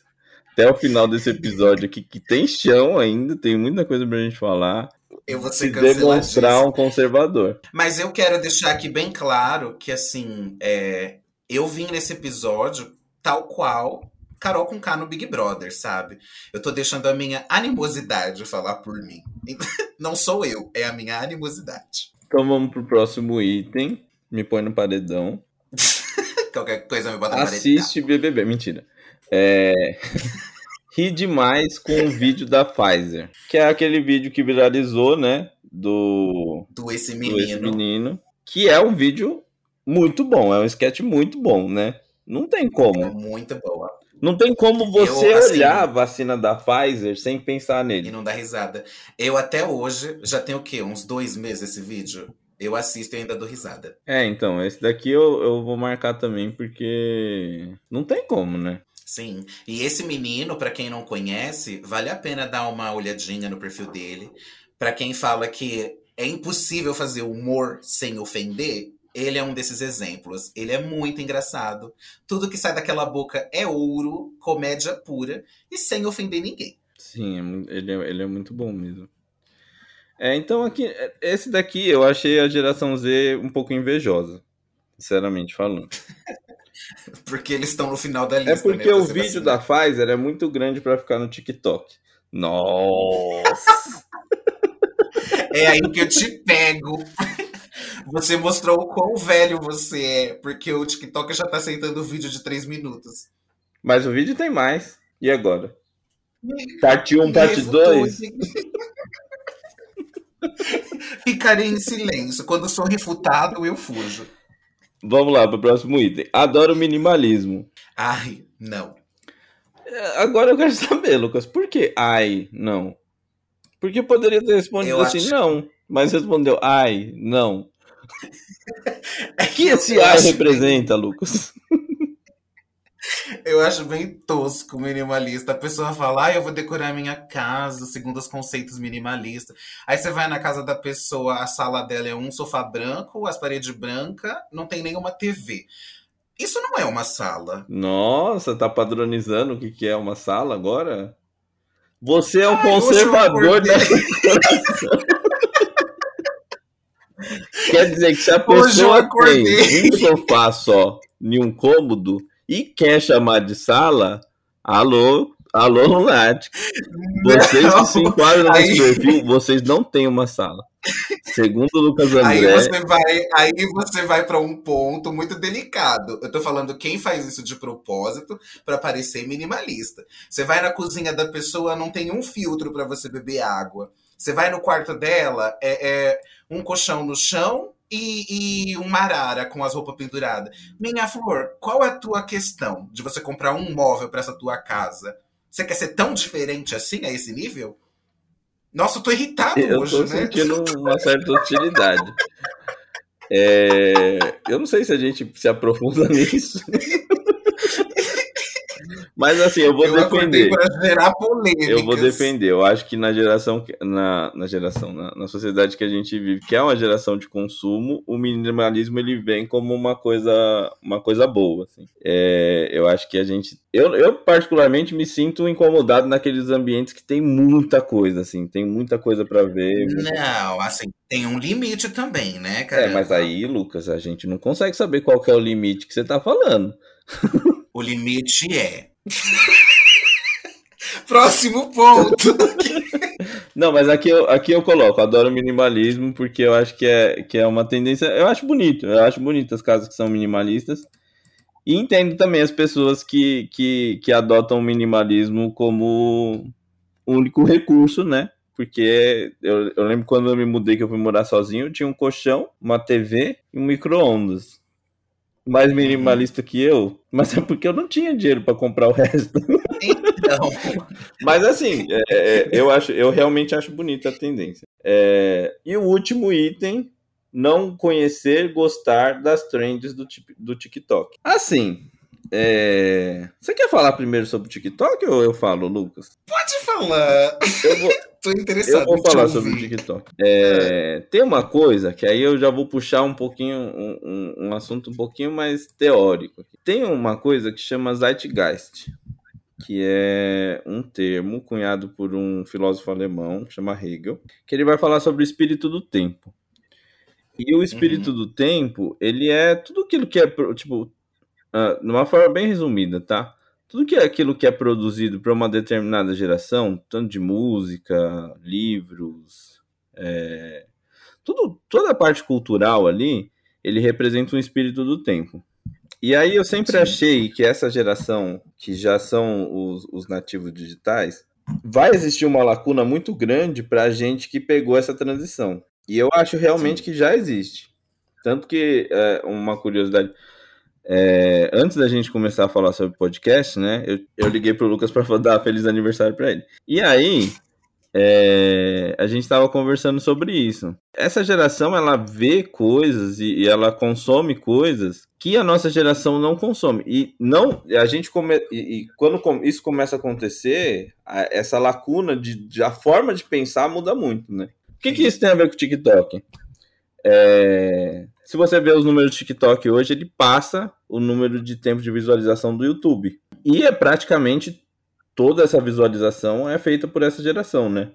Até o final desse episódio aqui, que tem chão ainda, tem muita coisa pra gente falar. Eu vou ser Se demonstrar um conservador. Mas eu quero deixar aqui bem claro que, assim, é, eu vim nesse episódio tal qual Carol com K no Big Brother, sabe? Eu tô deixando a minha animosidade falar por mim. Não sou eu, é a minha animosidade. Então vamos pro próximo item. Me põe no paredão. Qualquer coisa me bota no paredão. Assiste BBB. Mentira. É... Ri demais com o vídeo da Pfizer. Que é aquele vídeo que viralizou, né? Do... Do esse menino. Do esse menino. Que é um vídeo muito bom. É um sketch muito bom, né? Não tem como. É muito boa. Não tem como você eu, assim, olhar a vacina da Pfizer sem pensar nele. E não dar risada. Eu até hoje, já tenho o quê? Uns dois meses esse vídeo? Eu assisto e ainda dou risada. É, então, esse daqui eu, eu vou marcar também, porque não tem como, né? Sim. E esse menino, para quem não conhece, vale a pena dar uma olhadinha no perfil dele. Para quem fala que é impossível fazer humor sem ofender, ele é um desses exemplos. Ele é muito engraçado. Tudo que sai daquela boca é ouro, comédia pura e sem ofender ninguém. Sim, é ele é, ele é muito bom mesmo. É, então aqui, é, esse daqui eu achei a geração Z um pouco invejosa, sinceramente falando. porque eles estão no final da lista. É porque né, o vídeo da Pfizer é muito grande para ficar no TikTok. Nossa! é aí que eu te pego. Você mostrou o quão velho você é, porque o TikTok já tá aceitando vídeo de 3 minutos. Mas o vídeo tem mais. E agora? Parte 1, parte 2? Ficarei em silêncio. Quando sou refutado, eu fujo. Vamos lá para o próximo item. Adoro minimalismo. Ai, não. É, agora eu quero saber, Lucas, por que ai, não? Porque poderia ter respondido eu assim, acho... não, mas respondeu ai, não. É que esse ai representa. Lucas? Eu acho bem tosco minimalista. A pessoa fala, ah, eu vou decorar minha casa segundo os conceitos minimalistas. Aí você vai na casa da pessoa, a sala dela é um sofá branco, as paredes brancas, não tem nenhuma TV. Isso não é uma sala. Nossa, tá padronizando o que, que é uma sala agora? Você é um Ai, conservador da Quer dizer que se a pessoa tem um sofá só em um cômodo, e quer chamar de sala, alô, alô, Lunático. Vocês que se enquadram nesse aí... perfil, vocês não têm uma sala. Segundo o Lucas André. Aí você vai, aí você vai para um ponto muito delicado. Eu tô falando quem faz isso de propósito para parecer minimalista. Você vai na cozinha da pessoa, não tem um filtro para você beber água. Você vai no quarto dela, é, é um colchão no chão e, e uma arara com as roupas penduradas. Minha flor, qual é a tua questão de você comprar um móvel para essa tua casa? Você quer ser tão diferente assim, a esse nível? Nossa, eu tô irritado eu hoje, tô né? sentindo uma certa hostilidade. é... Eu não sei se a gente se aprofunda nisso. Mas assim, eu vou eu defender. gerar polêmicas. Eu vou defender. Eu acho que na geração, na, na geração, na, na, sociedade que a gente vive, que é uma geração de consumo, o minimalismo ele vem como uma coisa, uma coisa boa. Assim. É, eu acho que a gente, eu, eu particularmente me sinto incomodado naqueles ambientes que tem muita coisa, assim, tem muita coisa para ver. Não, assim, tem um limite também, né, cara? É, mas aí, Lucas, a gente não consegue saber qual é o limite que você tá falando. O limite é Próximo ponto. Não, mas aqui eu, aqui eu coloco, adoro minimalismo, porque eu acho que é, que é uma tendência. Eu acho bonito, eu acho bonito as casas que são minimalistas. E entendo também as pessoas que, que, que adotam o minimalismo como único recurso, né? Porque eu, eu lembro quando eu me mudei, que eu fui morar sozinho, eu tinha um colchão, uma TV e um micro-ondas mais minimalista que eu, mas é porque eu não tinha dinheiro para comprar o resto. Então. mas assim, é, é, eu acho, eu realmente acho bonita a tendência. É, e o último item, não conhecer, gostar das trends do, do TikTok. Assim, é... Você quer falar primeiro sobre o TikTok ou eu falo, Lucas? Pode falar. Eu vou, Tô interessado. Eu vou falar sobre o TikTok. É, tem uma coisa que aí eu já vou puxar um pouquinho, um, um, assunto um pouquinho mais teórico. Tem uma coisa que chama Zeitgeist, que é um termo cunhado por um filósofo alemão, chama Hegel, que ele vai falar sobre o espírito do tempo. E o espírito uhum. do tempo, ele é tudo aquilo que é, tipo, uh, de uma forma bem resumida, tá? Tudo que é aquilo que é produzido para uma determinada geração, tanto de música, livros, é, tudo, toda a parte cultural ali, ele representa um espírito do tempo. E aí eu sempre Sim. achei que essa geração, que já são os, os nativos digitais, vai existir uma lacuna muito grande para a gente que pegou essa transição. E eu acho realmente Sim. que já existe. Tanto que, é, uma curiosidade, é, antes da gente começar a falar sobre podcast, né? Eu, eu liguei pro Lucas para dar feliz aniversário para ele. E aí, é, a gente estava conversando sobre isso. Essa geração ela vê coisas e, e, ela consome coisas que a nossa geração não consome. E não a gente come, e, e quando isso começa a acontecer, a, essa lacuna de, de, a forma de pensar muda muito, né? O que, que isso tem a ver com o TikTok? É, se você ver os números do TikTok hoje, ele passa o número de tempo de visualização do YouTube. E é praticamente toda essa visualização é feita por essa geração, né?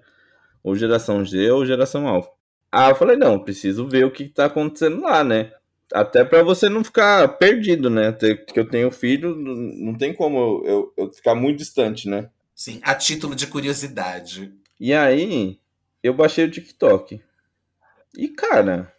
Ou geração G ou geração Alpha. Ah, eu falei, não, preciso ver o que está acontecendo lá, né? Até para você não ficar perdido, né? Que eu tenho filho, não tem como eu, eu ficar muito distante, né? Sim, a título de curiosidade. E aí, eu baixei o TikTok. E, cara,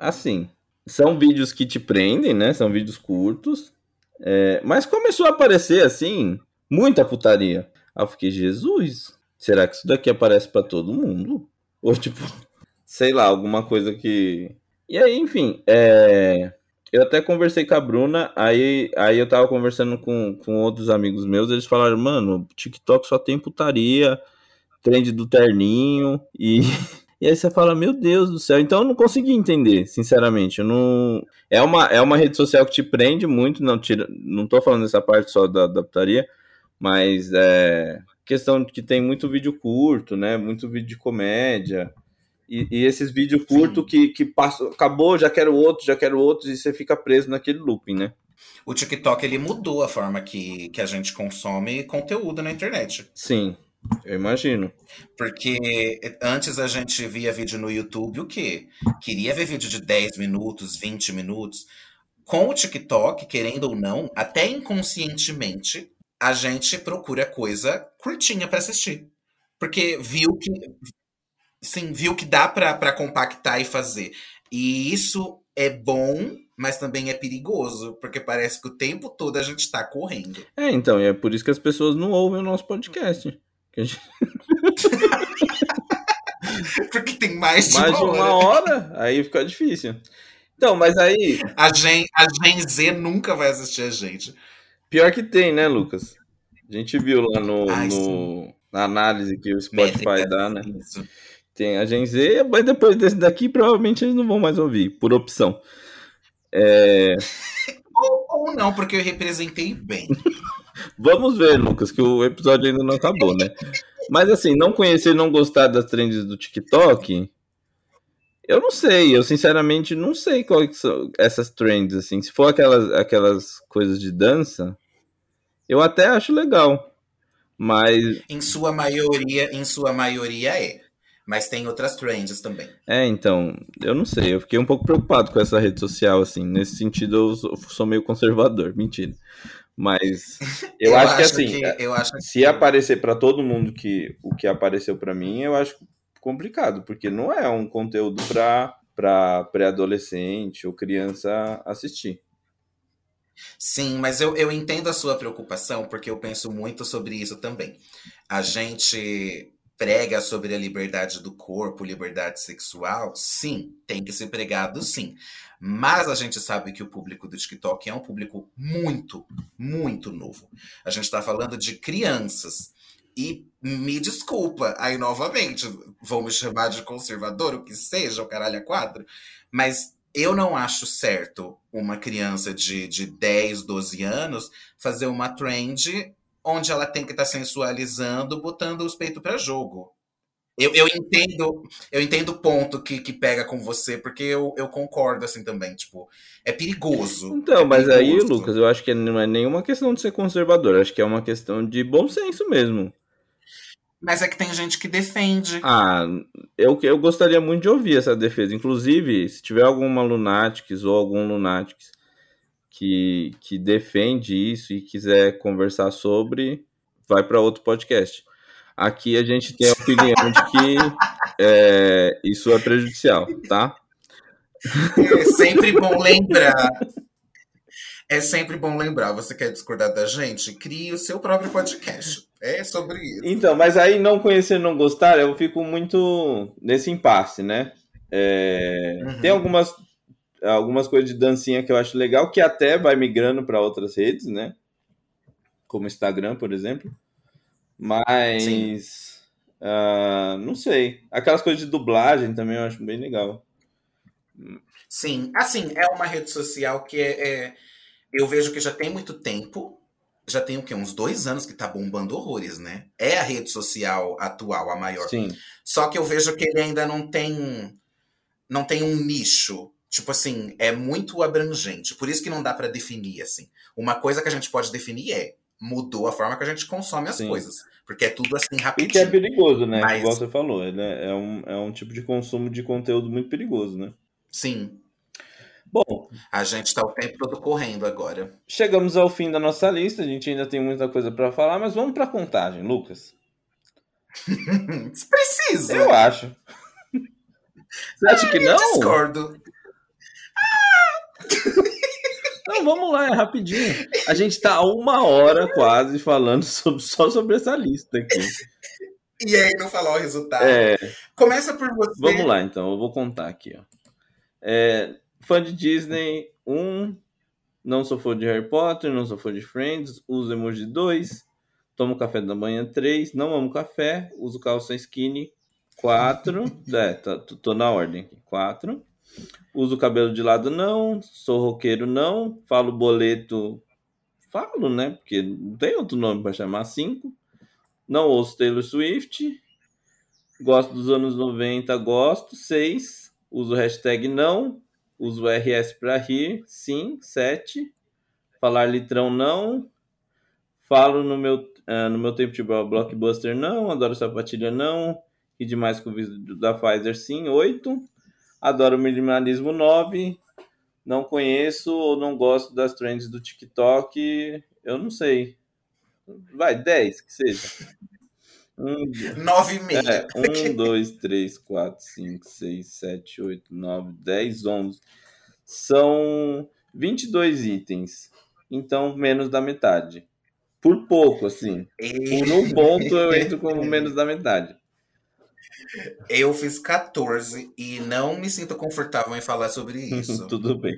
assim, são vídeos que te prendem, né? São vídeos curtos. É, mas começou a aparecer, assim, muita putaria. Aí eu fiquei, Jesus, será que isso daqui aparece para todo mundo? Ou, tipo, sei lá, alguma coisa que. E aí, enfim, é... eu até conversei com a Bruna, aí, aí eu tava conversando com, com outros amigos meus, eles falaram, mano, TikTok só tem putaria, trend do terninho, e E aí você fala, meu Deus do céu. Então eu não consegui entender, sinceramente. Eu não... é, uma, é uma rede social que te prende muito, não, tira... não tô falando dessa parte só da, da putaria, mas é questão de que tem muito vídeo curto, né? Muito vídeo de comédia. E, e esses vídeos curtos que, que passam, acabou, já quero outro, já quero outro, e você fica preso naquele looping, né? O TikTok ele mudou a forma que, que a gente consome conteúdo na internet. Sim, eu imagino. Porque antes a gente via vídeo no YouTube, o quê? Queria ver vídeo de 10 minutos, 20 minutos. Com o TikTok, querendo ou não, até inconscientemente, a gente procura coisa curtinha para assistir. Porque viu que. Sim, viu que dá para compactar e fazer. E isso é bom, mas também é perigoso, porque parece que o tempo todo a gente está correndo. É, então, e é por isso que as pessoas não ouvem o nosso podcast. Gente... Porque tem mais de, mais uma, de uma hora. hora. Aí fica difícil. Então, mas aí. A Gen, a Gen Z nunca vai assistir a gente. Pior que tem, né, Lucas? A gente viu lá no, Ai, no na análise que o Spotify Métrica, dá, né? Isso. Tem a Gen Z, mas depois desse daqui, provavelmente eles não vão mais ouvir, por opção. É... ou, ou não, porque eu representei bem. Vamos ver, Lucas, que o episódio ainda não acabou, né? Mas assim, não conhecer, não gostar das trends do TikTok, eu não sei. Eu sinceramente não sei quais são essas trends assim. Se for aquelas aquelas coisas de dança, eu até acho legal. Mas em sua maioria, em sua maioria é. Mas tem outras trends também. É, então, eu não sei. Eu fiquei um pouco preocupado com essa rede social, assim. Nesse sentido, eu sou meio conservador. Mentira. Mas eu, Eu acho que acho assim, que- eu acho se aparecer pra todo mundo que o que apareceu pra mim, eu acho complicado, porque não é um conteúdo pra para pré-adolescente ou criança assistir. Sim, mas eu, eu entendo a sua preocupação, porque eu penso muito sobre isso também. A gente prega sobre a liberdade do corpo, liberdade sexual, sim, tem que ser pregado, sim. Mas a gente sabe que o público do TikTok é um público muito, muito novo. A gente está falando de crianças. E me desculpa, aí novamente, vão me chamar de conservador, o que seja, o caralho a quatro, mas eu não acho certo uma criança de, de 10, 12 anos fazer uma trend onde ela tem que estar sensualizando, botando os peitos para jogo. Eu, eu entendo eu entendo o ponto que, que pega com você, porque eu, eu concordo assim também. Tipo, é perigoso. Então, é mas aí, perigoso. Lucas, eu acho que não é nenhuma questão de ser conservador, acho que é uma questão de bom senso mesmo. Mas é que tem gente que defende. Ah, eu, eu gostaria muito de ouvir essa defesa. Inclusive, se tiver alguma Lunatics ou algum Lunatics que, que defende isso e quiser conversar sobre, vai para outro podcast. Aqui a gente tem a opinião de que é, isso é prejudicial, tá? É sempre bom lembrar. É sempre bom lembrar. Você quer discordar da gente? Crie o seu próprio podcast. É sobre isso. Então, mas aí não conhecer não gostar, eu fico muito nesse impasse, né? É, Uhum. Tem algumas, algumas coisas de dancinha que eu acho legal, que até vai migrando para outras redes, né? Como Instagram, por exemplo. Mas. ah, não sei. Aquelas coisas de dublagem também eu acho bem legal. Sim, assim, é uma rede social que é, é- eu vejo que já tem muito tempo. Já tem o quê? Uns dois anos que tá bombando horrores, né? É a rede social atual, a maior. Sim. Só que eu vejo que ele ainda não tem não tem um nicho. Tipo assim, é muito abrangente. Por isso que não dá pra definir assim. Uma coisa que a gente pode definir é mudou a forma que a gente consome as Sim. coisas, porque é tudo assim E que é rapidinho. perigoso, né? Mas- Igual você falou. É, é um, é um tipo de consumo de conteúdo muito perigoso, né? Sim, Bom, a gente tá o tempo todo correndo agora. Chegamos ao fim da nossa lista, a gente ainda tem muita coisa para falar, mas vamos para contagem, Lucas. Precisa. Eu acho. Você acha que não? Discordo. Não, vamos lá, é rapidinho. A gente tá há uma hora quase falando sobre- só sobre essa lista aqui. E aí não falar o resultado. É, Começa por você. vamos lá, então, eu vou contar aqui. Ó. É, fã de Disney, um. Não sou fã de Harry Potter, não sou fã de Friends, uso emoji 2. Tomo café da manhã 3. Não amo café, uso calça skinny 4. é, tá- tô, tô na ordem aqui. 4. Uso cabelo de lado não. Sou roqueiro não. Falo boleto. Falo, né? Porque não tem outro nome para chamar. 5. Não ouço Taylor Swift. Gosto dos anos 90, gosto. 6. Uso hashtag não. Uso RS para rir. Sim. 7. Falar litrão não. Falo no meu, ah, no meu tempo de blockbuster não. Adoro sapatilha não. E demais com o vídeo da Pfizer sim. 8. Adoro minimalismo 9. Não conheço ou não gosto das trends do TikTok. Eu não sei. Vai, 10, que seja. Um, Nove e meia. é, 1, 2, 3, 4, 5, 6, 7, 8, 9, 10, 11. São 22 itens. Então, menos da metade. Por pouco, assim. Por um ponto eu entro como menos da metade. Eu fiz 14 e não me sinto confortável em falar sobre isso. Tudo bem.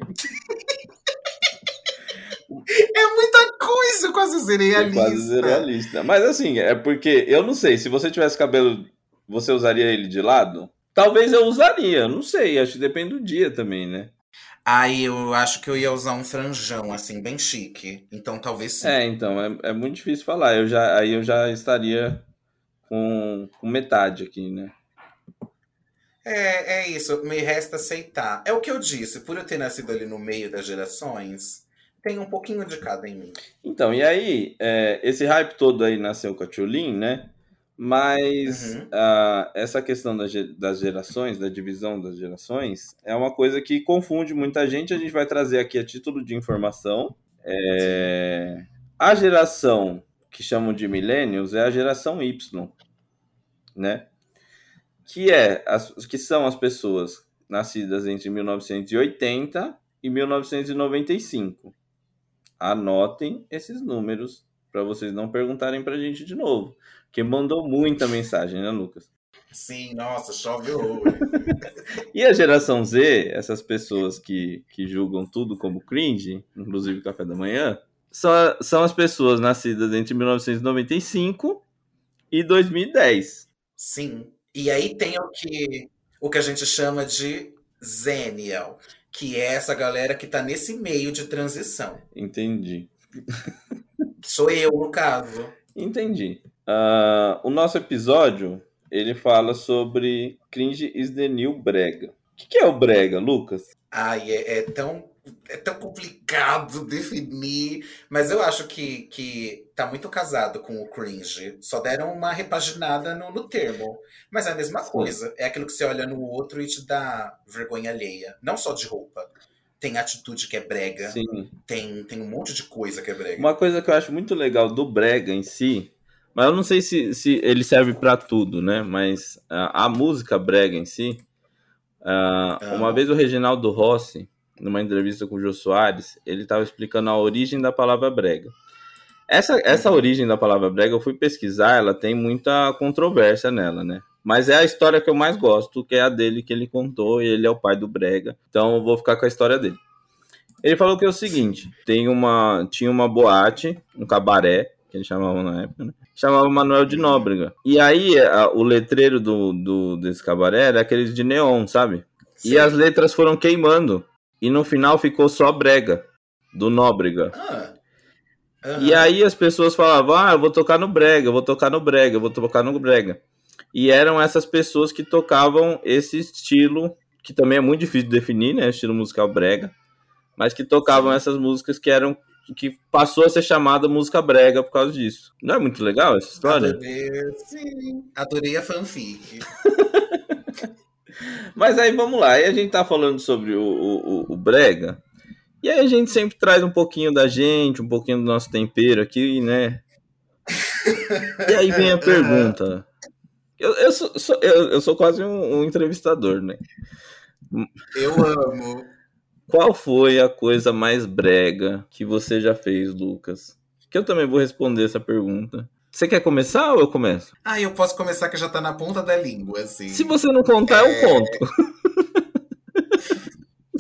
é muita coisa, eu quase zerei a Eu quase lista. zerou a lista. Mas assim, é porque eu não sei, se você tivesse cabelo, você usaria ele de lado? Talvez eu usaria, não sei, acho que depende do dia também, né? Aí eu acho que eu ia usar um franjão, assim, bem chique. Então talvez sim. É, então, é, é muito difícil falar. Eu já, aí eu já estaria com, com metade aqui, né? É, é isso, me resta aceitar. É o que eu disse, por eu ter nascido ali no meio das gerações, tem um pouquinho de cada em mim. Então, e aí, é, esse hype todo aí nasceu com a Tchulin, né? Mas Uhum. ah, essa questão das, ge- das gerações, da divisão das gerações, é uma coisa que confunde muita gente. A gente vai trazer aqui a título de informação. É, a geração que chamam de millennials é a geração Y, né? Que é as, que são as pessoas nascidas entre 1980 e 1995. Anotem esses números para vocês não perguntarem para a gente de novo, que mandou muita mensagem, né, Lucas? Sim, nossa, chove horror. e a geração Z, essas pessoas que, que julgam tudo como cringe, inclusive café da manhã, são, são as pessoas nascidas entre 1995 e 2010. Sim. E aí tem o que, o que a gente chama de Zenial, que é essa galera que está nesse meio de transição. Entendi. Sou eu, no caso. Entendi. Uh, o nosso episódio ele fala sobre cringe is the new brega. O que, que é o brega, Lucas? Ai, é, é tão é tão complicado definir, mas eu acho que, que tá muito casado com o cringe. Só deram uma repaginada no, no termo. Mas é a mesma coisa. É aquilo que você olha no outro e te dá vergonha alheia. Não só de roupa. Tem atitude que é brega. Sim. Tem, tem um monte de coisa que é brega. Uma coisa que eu acho muito legal do brega em si, mas eu não sei se, se ele serve para tudo, né? Mas a, a música brega em si. Uh, Uma vez o Reginaldo Rossi numa entrevista com o Jô Soares, ele estava explicando a origem da palavra brega. Essa, essa origem da palavra brega, eu fui pesquisar, ela tem muita controvérsia nela, né? Mas é a história que eu mais gosto, que é a dele que ele contou, e ele é o pai do brega. Então eu vou ficar com a história dele. Ele falou que é o seguinte: tem uma, tinha uma boate, um cabaré, que ele chamava na época, né? Chamava Manuel de Nóbrega. E aí a, o letreiro do, do, desse cabaré era aqueles de neon, sabe? Sim. E as letras foram queimando e no final ficou só Brega, do Nóbrega. Ah. Uhum. E aí as pessoas falavam, ah, eu vou tocar no Brega, eu vou tocar no Brega, eu vou tocar no Brega. E eram essas pessoas que tocavam esse estilo, que também é muito difícil de definir, né, estilo musical Brega, mas que tocavam essas músicas que eram que passou a ser chamada música brega por causa disso. Não é muito legal essa história? Adorei, sim. Adorei a fanfic. Mas aí vamos lá, aí a gente tá falando sobre o, o, o, Brega, e aí a gente sempre traz um pouquinho da gente, um pouquinho do nosso tempero aqui, né? E aí vem a pergunta. Eu, eu, sou, sou eu, eu, sou quase um, um entrevistador, né? Eu amo. Qual foi a coisa mais brega que você já fez, Lucas? Que eu também vou responder essa pergunta. Você quer começar ou eu começo? Ah, eu posso começar que já tá na ponta da língua, assim. Se você não contar, é... eu conto.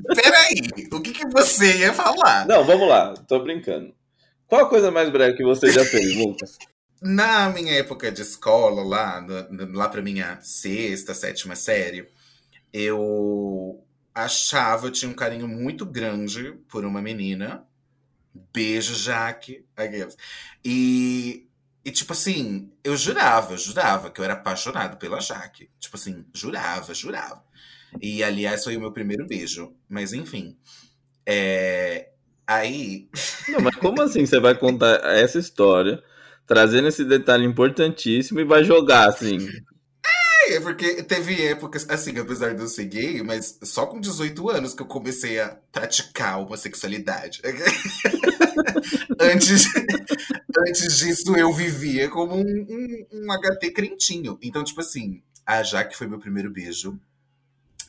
Peraí, o que, que você ia falar? Não, vamos lá, tô brincando. Qual a coisa mais breve que você já fez, Lucas? Na minha época de escola, lá, lá pra minha sexta, sétima série, eu achava, eu tinha um carinho muito grande por uma menina. Beijo, Jaque. E e, tipo assim, eu jurava, jurava que eu era apaixonado pela Jaque. Tipo assim, jurava, jurava. E, aliás, foi o meu primeiro beijo. Mas, enfim. É... Aí. Não, mas como assim você vai contar essa história, trazendo esse detalhe importantíssimo e vai jogar assim? É, porque teve épocas, assim, apesar de eu ser gay, mas só com 18 anos que eu comecei a praticar homossexualidade. antes, antes disso, eu vivia como um, um, um HT crentinho. Então, tipo assim, a Jaque foi meu primeiro beijo.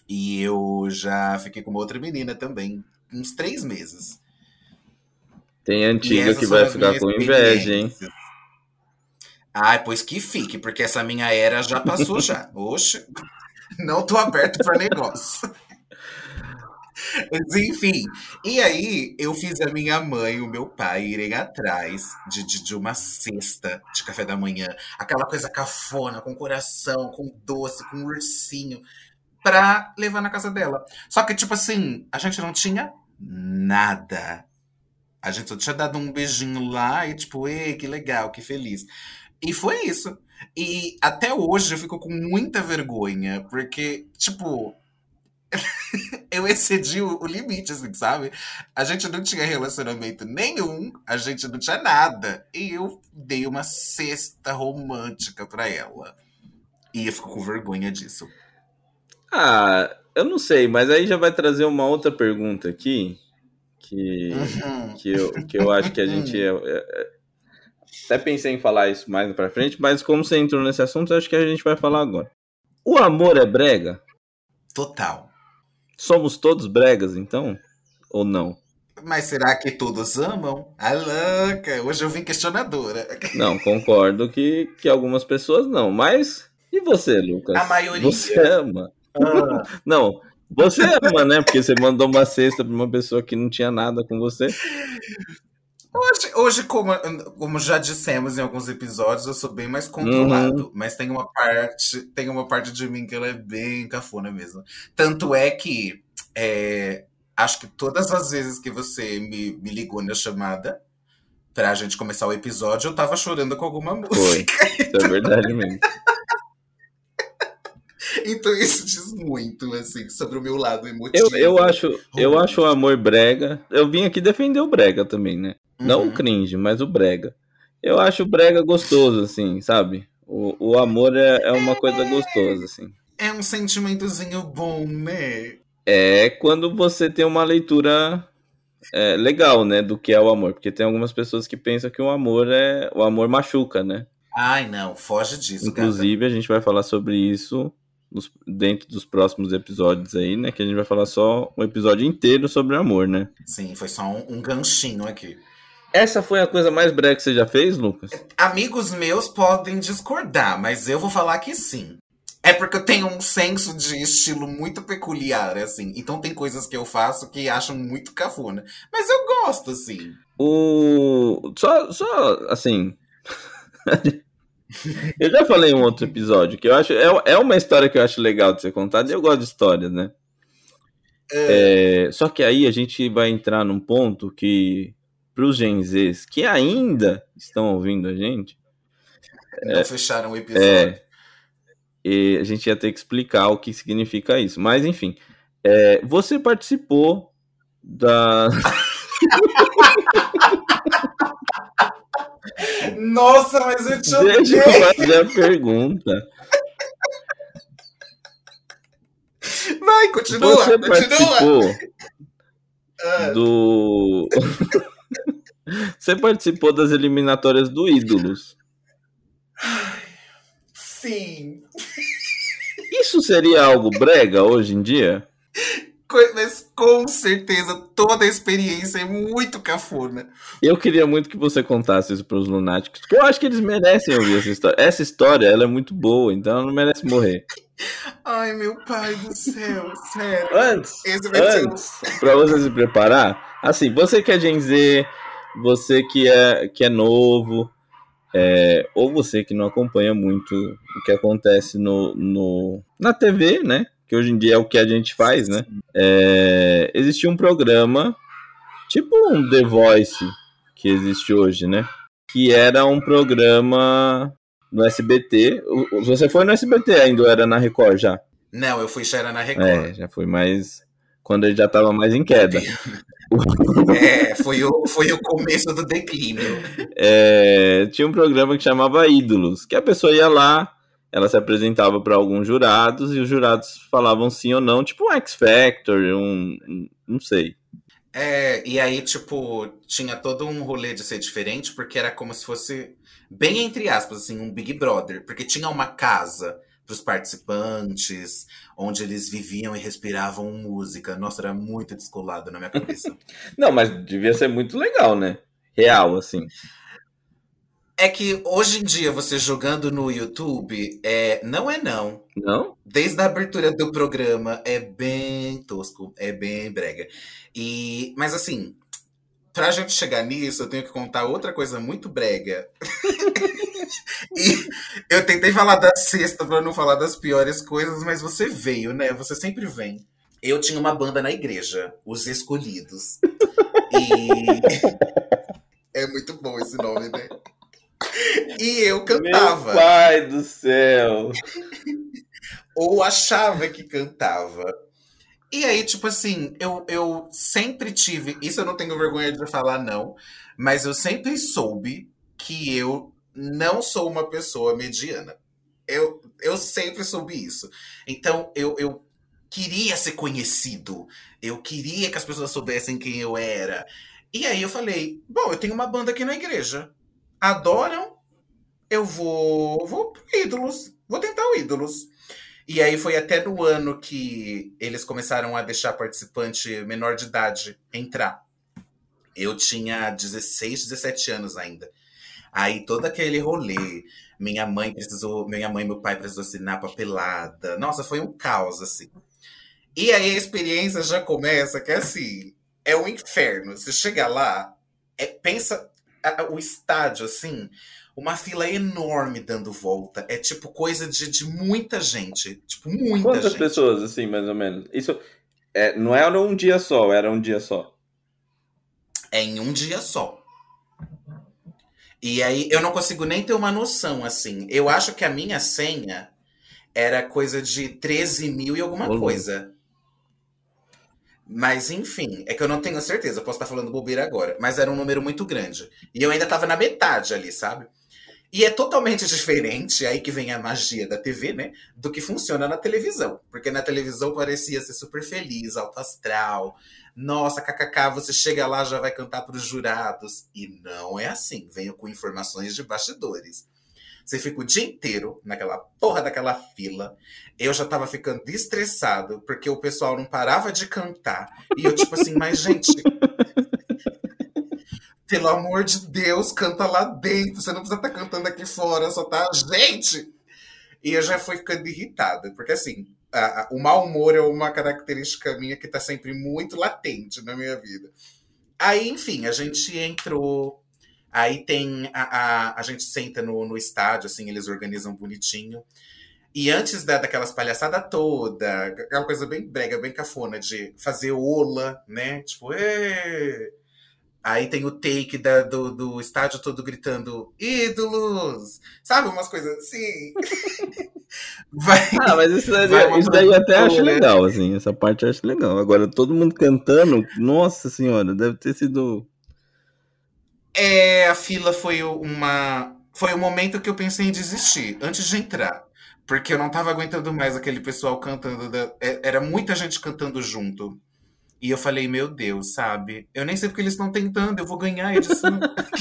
E eu já fiquei com uma outra menina também, uns três meses. Tem antiga que vai ficar com inveja, hein? Ai, pois que fique, porque essa minha era já passou já. Oxe, não tô aberto para negócio. Mas, enfim, e aí eu fiz a minha mãe e o meu pai irem atrás de, de, de, uma cesta de café da manhã. Aquela coisa cafona, com coração, com doce, com ursinho, pra levar na casa dela. Só que, tipo assim, a gente não tinha nada. A gente só tinha dado um beijinho lá e, tipo, ei, que legal, que feliz. E foi isso. E até hoje eu fico com muita vergonha, porque, tipo, eu excedi o, limite, assim, sabe? A gente não tinha relacionamento nenhum, a gente não tinha nada. E eu dei uma cesta romântica pra ela. E eu fico com vergonha disso. Ah, eu não sei, mas aí já vai trazer uma outra pergunta aqui. Que, uhum. que, eu, que eu acho que a gente é, é Até pensei em falar isso mais pra frente, mas como você entrou nesse assunto, acho que a gente vai falar agora. O amor é brega? Total. Somos todos bregas, então? Ou não? Mas será que todos amam? A louca, hoje eu vim questionadora. Não, concordo que, que algumas pessoas não. Mas e você, Lucas? A maioria. Você ama? Ah. Não, você ama, né? Porque você mandou uma cesta pra uma pessoa que não tinha nada com você. Hoje, hoje como, como já dissemos em alguns episódios, eu sou bem mais controlado. Uhum. Mas tem uma parte, tem uma parte de mim que ela é bem cafona mesmo. Tanto é que é, acho que todas as vezes que você me, me ligou na chamada pra gente começar o episódio, eu tava chorando com alguma música. Isso é verdade mesmo. Então isso diz muito, assim, sobre o meu lado Eu, emotivo. eu, acho, eu acho o amor brega. Eu vim aqui defender o brega também, né? Não Uhum. o cringe, mas o brega. Eu acho o brega gostoso, assim, sabe? O, o amor é, é uma coisa gostosa, assim. É um sentimentozinho bom, né? É quando você tem uma leitura é, legal, né, do que é o amor. Porque tem algumas pessoas que pensam que o amor é. O amor machuca, né? Ai, não, foge disso, gata. Inclusive, a gente vai falar sobre isso nos- dentro dos próximos episódios aí, né? Que a gente vai falar só um episódio inteiro sobre amor, né? Sim, foi só um, um ganchinho aqui. Essa foi a coisa mais brega que você já fez, Lucas? Amigos meus podem discordar, mas eu vou falar que sim. É porque eu tenho um senso de estilo muito peculiar, assim. Então tem coisas que eu faço que acham muito cafona. Mas eu gosto, assim. O. Só, só assim. eu já falei em um outro episódio que eu acho. É, é uma história que eu acho legal de ser contada e eu gosto de histórias, né? É, só que aí a gente vai entrar num ponto que, para os Gen Zs que ainda estão ouvindo a gente, Não fecharam o episódio. é, e a gente ia ter que explicar o que significa isso. Mas, enfim, é, você participou da. Nossa, mas eu te Deixa odeio. eu fazer a pergunta. Vai, continua, Você continua. participou Ah, do. Você participou das eliminatórias do Ídolos. sim. Isso seria algo brega hoje em dia? Mas com certeza toda a experiência é muito cafona. Eu queria muito que você contasse isso para os lunáticos, porque eu acho que eles merecem ouvir essa história. Essa história, ela é muito boa, então ela não merece morrer. Ai, meu pai do céu, sério. Antes, um- antes, para você se preparar, assim, você que é Gen Z, você que é, que é novo, é, ou você que não acompanha muito o que acontece no, no, na TV, né? Que hoje em dia é o que a gente faz, né? É, existia um programa, tipo um The Voice que existe hoje, né? Que era um programa no SBT. Você foi no SBT ainda ou era na Record já? Não, eu fui Xera na Record. É, já foi mais. Quando ele já tava mais em queda. É, foi, o, foi o começo do declínio. É, tinha um programa que chamava Ídolos, que a pessoa ia lá, ela se apresentava para alguns jurados e os jurados falavam sim ou não, tipo um X Factor, um. um- não sei. É, e aí, tipo, tinha todo um rolê de ser diferente, porque era como se fosse, bem entre aspas, assim, um Big Brother. Porque tinha uma casa para os participantes, onde eles viviam e respiravam música. Nossa, era muito descolado na minha cabeça. Não, mas devia ser muito legal, né? Real, assim. É que hoje em dia, você jogando no YouTube, é, não é não. Não? Desde a abertura do programa é bem tosco, é bem brega. E, mas assim, pra gente chegar nisso, eu tenho que contar outra coisa muito brega. e eu tentei falar da sexta pra não falar das piores coisas, mas você veio, né? Você sempre vem. Eu tinha uma banda na igreja, Os Escolhidos. E é muito bom esse nome, né? E eu cantava Meu pai do céu. ou achava que cantava. E aí, tipo assim, eu, eu sempre tive. Isso eu não tenho vergonha de falar, não. Mas eu sempre soube que eu não sou uma pessoa mediana. Eu, eu sempre soube isso. Então, eu, eu queria ser conhecido. Eu queria que as pessoas soubessem quem eu era. E aí eu falei: bom, eu tenho uma banda aqui na igreja. Adoram, eu vou, vou pro ídolos, vou tentar o ídolos. E aí foi até no ano que eles começaram a deixar participante menor de idade entrar. Eu tinha 16, 17 anos ainda. Aí todo aquele rolê, minha mãe precisou, minha mãe e meu pai precisou assinar papelada. Nossa, foi um caos assim. E aí a experiência já começa que é assim, é um inferno. Você chega lá, é, pensa o estádio assim, uma fila enorme dando volta. É tipo coisa de, de muita gente. Tipo, muita Quantas gente. pessoas, assim, mais ou menos? Isso é, não era um dia só, era um dia só. É em um dia só. E aí eu não consigo nem ter uma noção, assim. Eu acho que a minha senha era coisa de 13 mil e alguma coisa. Mas enfim, é que eu não tenho certeza, posso estar falando bobeira agora, mas era um número muito grande. E eu ainda tava na metade ali, sabe? E é totalmente diferente, aí que vem a magia da TV, né? Do que funciona na televisão. Porque na televisão parecia ser super feliz, alto astral. Nossa, kkk, você chega lá já vai cantar para os jurados. E não é assim. Venho com informações de bastidores. Você fica o dia inteiro naquela porra daquela fila. Eu já tava ficando estressado porque o pessoal não parava de cantar. E eu, tipo assim, mas gente. Pelo amor de Deus, canta lá dentro. Você não precisa estar cantando aqui fora, só tá. Gente! E eu já fui ficando irritada, porque assim, a- a- o mau humor é uma característica minha que tá sempre muito latente na minha vida. Aí, enfim, a gente entrou. Aí tem. A, a, a gente senta no, no estádio, assim, eles organizam bonitinho. E antes da, daquelas palhaçadas toda, aquela coisa bem brega, bem cafona, de fazer ola, né? Tipo, Ê! Aí tem o take da- do, do estádio todo gritando ídolos! Sabe? Umas coisas assim. Vai. Ah, mas isso daí, Vai isso daí eu até acho legal, assim. Essa parte eu acho legal. Agora, todo mundo cantando, nossa senhora, deve ter sido. É, a fila foi uma. Foi o momento que eu pensei em desistir, antes de entrar. Porque eu não tava aguentando mais aquele pessoal cantando. da- é- Era muita gente cantando junto. E eu falei, meu Deus, sabe? Eu nem sei porque eles estão tentando, eu vou ganhar edição.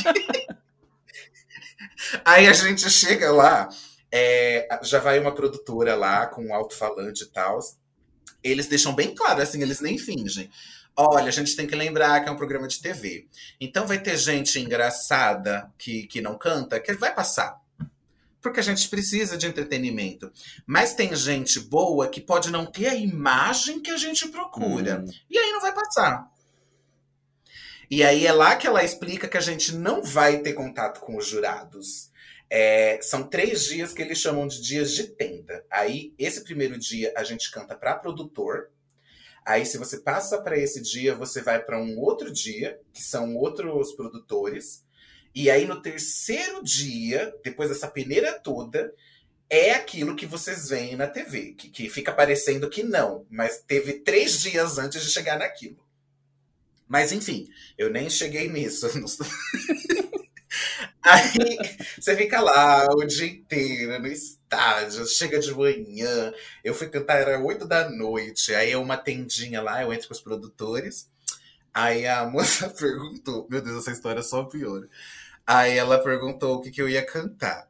Aí a gente chega lá, é, já vai uma produtora lá com um alto-falante e tal. Eles deixam bem claro, assim, eles nem fingem. Olha, a gente tem que lembrar que é um programa de TV. Então vai ter gente engraçada que, que não canta, que vai passar. Porque a gente precisa de entretenimento. Mas tem gente boa que pode não ter a imagem que a gente procura. Hum, E aí não vai passar. E aí é lá que ela explica que a gente não vai ter contato com os jurados. É, são três dias que eles chamam de dias de tenda. Aí, esse primeiro dia, a gente canta para produtor. Aí, se você passa para esse dia, você vai para um outro dia, que são outros produtores. E aí, no terceiro dia, depois dessa peneira toda, é aquilo que vocês veem na TV, que, que fica parecendo que não, mas teve três dias antes de chegar naquilo. Mas enfim, eu nem cheguei nisso. Aí você fica lá o dia inteiro no estádio, chega de manhã. Eu fui cantar, era 8 da noite. Aí é uma tendinha lá, eu entro com os produtores. Aí a moça perguntou: Meu Deus, essa história só piora. Aí ela perguntou o que, que eu ia cantar.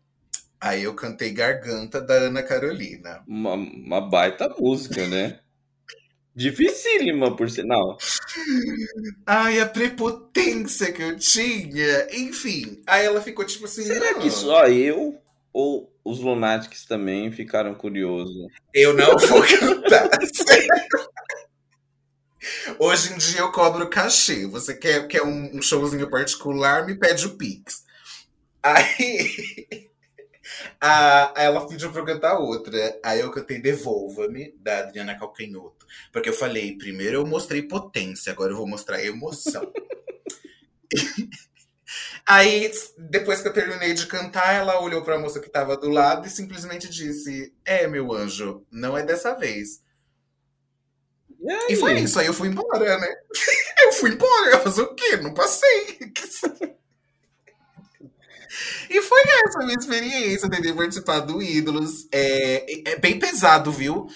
Aí eu cantei Garganta da Ana Carolina. uma, uma baita música, né? Dificílima, por sinal. Ai, a prepotência que eu tinha. Enfim, aí ela ficou tipo assim. Será "Não, que só eu ou os Lunatics também ficaram curiosos? Eu não vou cantar. Hoje em dia eu cobro cachê. Você quer, quer um, um showzinho particular, me pede o Pix. Aí a, ela pediu pra eu cantar outra. Aí eu cantei Devolva-me, da Adriana Calcanhoto. Porque eu falei, primeiro eu mostrei potência, agora eu vou mostrar emoção. Aí, depois que eu terminei de cantar, ela olhou pra moça que tava do lado e simplesmente disse: É, meu anjo, não é dessa vez. E? E foi isso, aí eu fui embora, né? Eu fui embora, eu fazer o quê? Não passei. E foi essa a minha experiência, de ter participado do Ídolos. É, é bem pesado, viu?